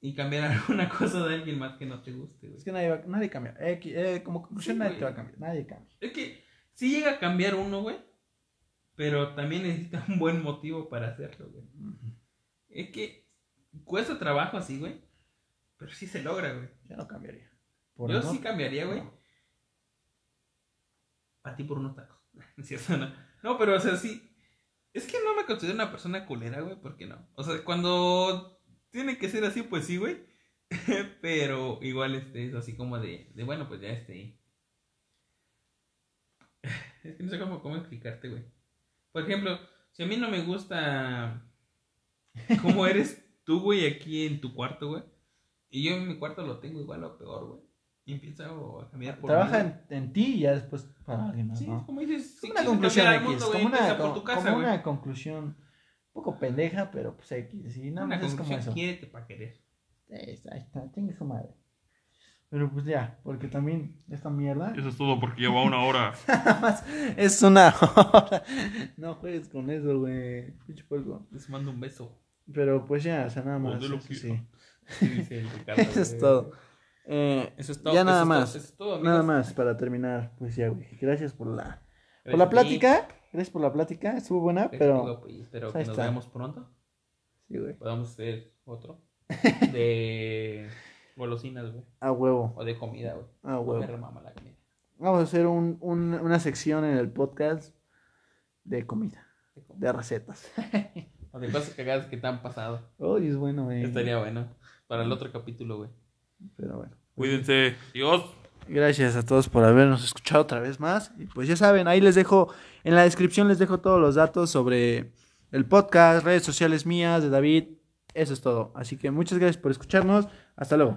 Y cambiar [LAUGHS] alguna cosa de alguien más que no te guste, güey. Es que nadie, va, nadie cambia. Eh, como conclusión, Sí, nadie te va a cambiar. Nadie cambia. Es que sí llega a cambiar uno, güey. Pero también necesita un buen motivo para hacerlo, güey. Es que cuesta trabajo así, güey. Pero sí se logra, güey. Yo no cambiaría. Por Yo sí cambiaría, güey. no. A ti por unos tacos. [LAUGHS] ¿No cierto? No. No, pero o sea, sí. Es que no me considero una persona culera, güey. ¿Por qué no? O sea, cuando tiene que ser así, pues sí, güey. [LAUGHS] pero igual este es así como de, de bueno, pues ya este. [LAUGHS] Es que no sé cómo, cómo explicarte, güey. Por ejemplo, si a mí no me gusta cómo eres tú, güey, aquí en tu cuarto, güey. Y yo en mi cuarto lo tengo igual o peor, güey. Y empiezo a cambiar por Trabaja en, en ti y ya después para alguien más. Sí, ¿no? como dices, si una conclusión X. mundo, como una, empieza como, tu casa, como una conclusión un poco pendeja, pero pues X. Y nada Una más es como conclusión, eso. quiérete para querer. Eh, Ahí está, tenga su madre. Pero pues ya, porque también esta mierda Eso es todo porque lleva una hora. [LAUGHS] nada más es una [LAUGHS] hora. No juegues con eso, güey. Pinche puerco. Les mando un beso. Pero pues ya, o sea, nada más. Donde lo eso sí. Sí, dice el Ricardo, [LAUGHS] Eso es todo. Eh, Eso es todo. Ya eso nada todo, más. eso es todo, nada más para terminar. Pues ya, güey. Gracias por la, por la plática. Gracias por la plática. Estuvo buena, Gracias, pero. pues, espero ahí que nos está. veamos pronto. Sí, güey. Podamos hacer otro. [LAUGHS] De golosinas, güey. A huevo. O de comida, güey. A Me huevo. remama la comida. Vamos a hacer un, un- una sección en el podcast de comida, De comida. de recetas. [LAUGHS] O de cosas cagadas que te han pasado. Uy, es bueno, güey. Estaría bueno. Para el otro capítulo, güey. Pero bueno. Cuídense. Dios. Gracias a todos por habernos escuchado otra vez más. Y pues ya saben, ahí les dejo, en la descripción les dejo todos los datos sobre el podcast, redes sociales mías, de David. Eso es todo. Así que muchas gracias por escucharnos. Hasta luego.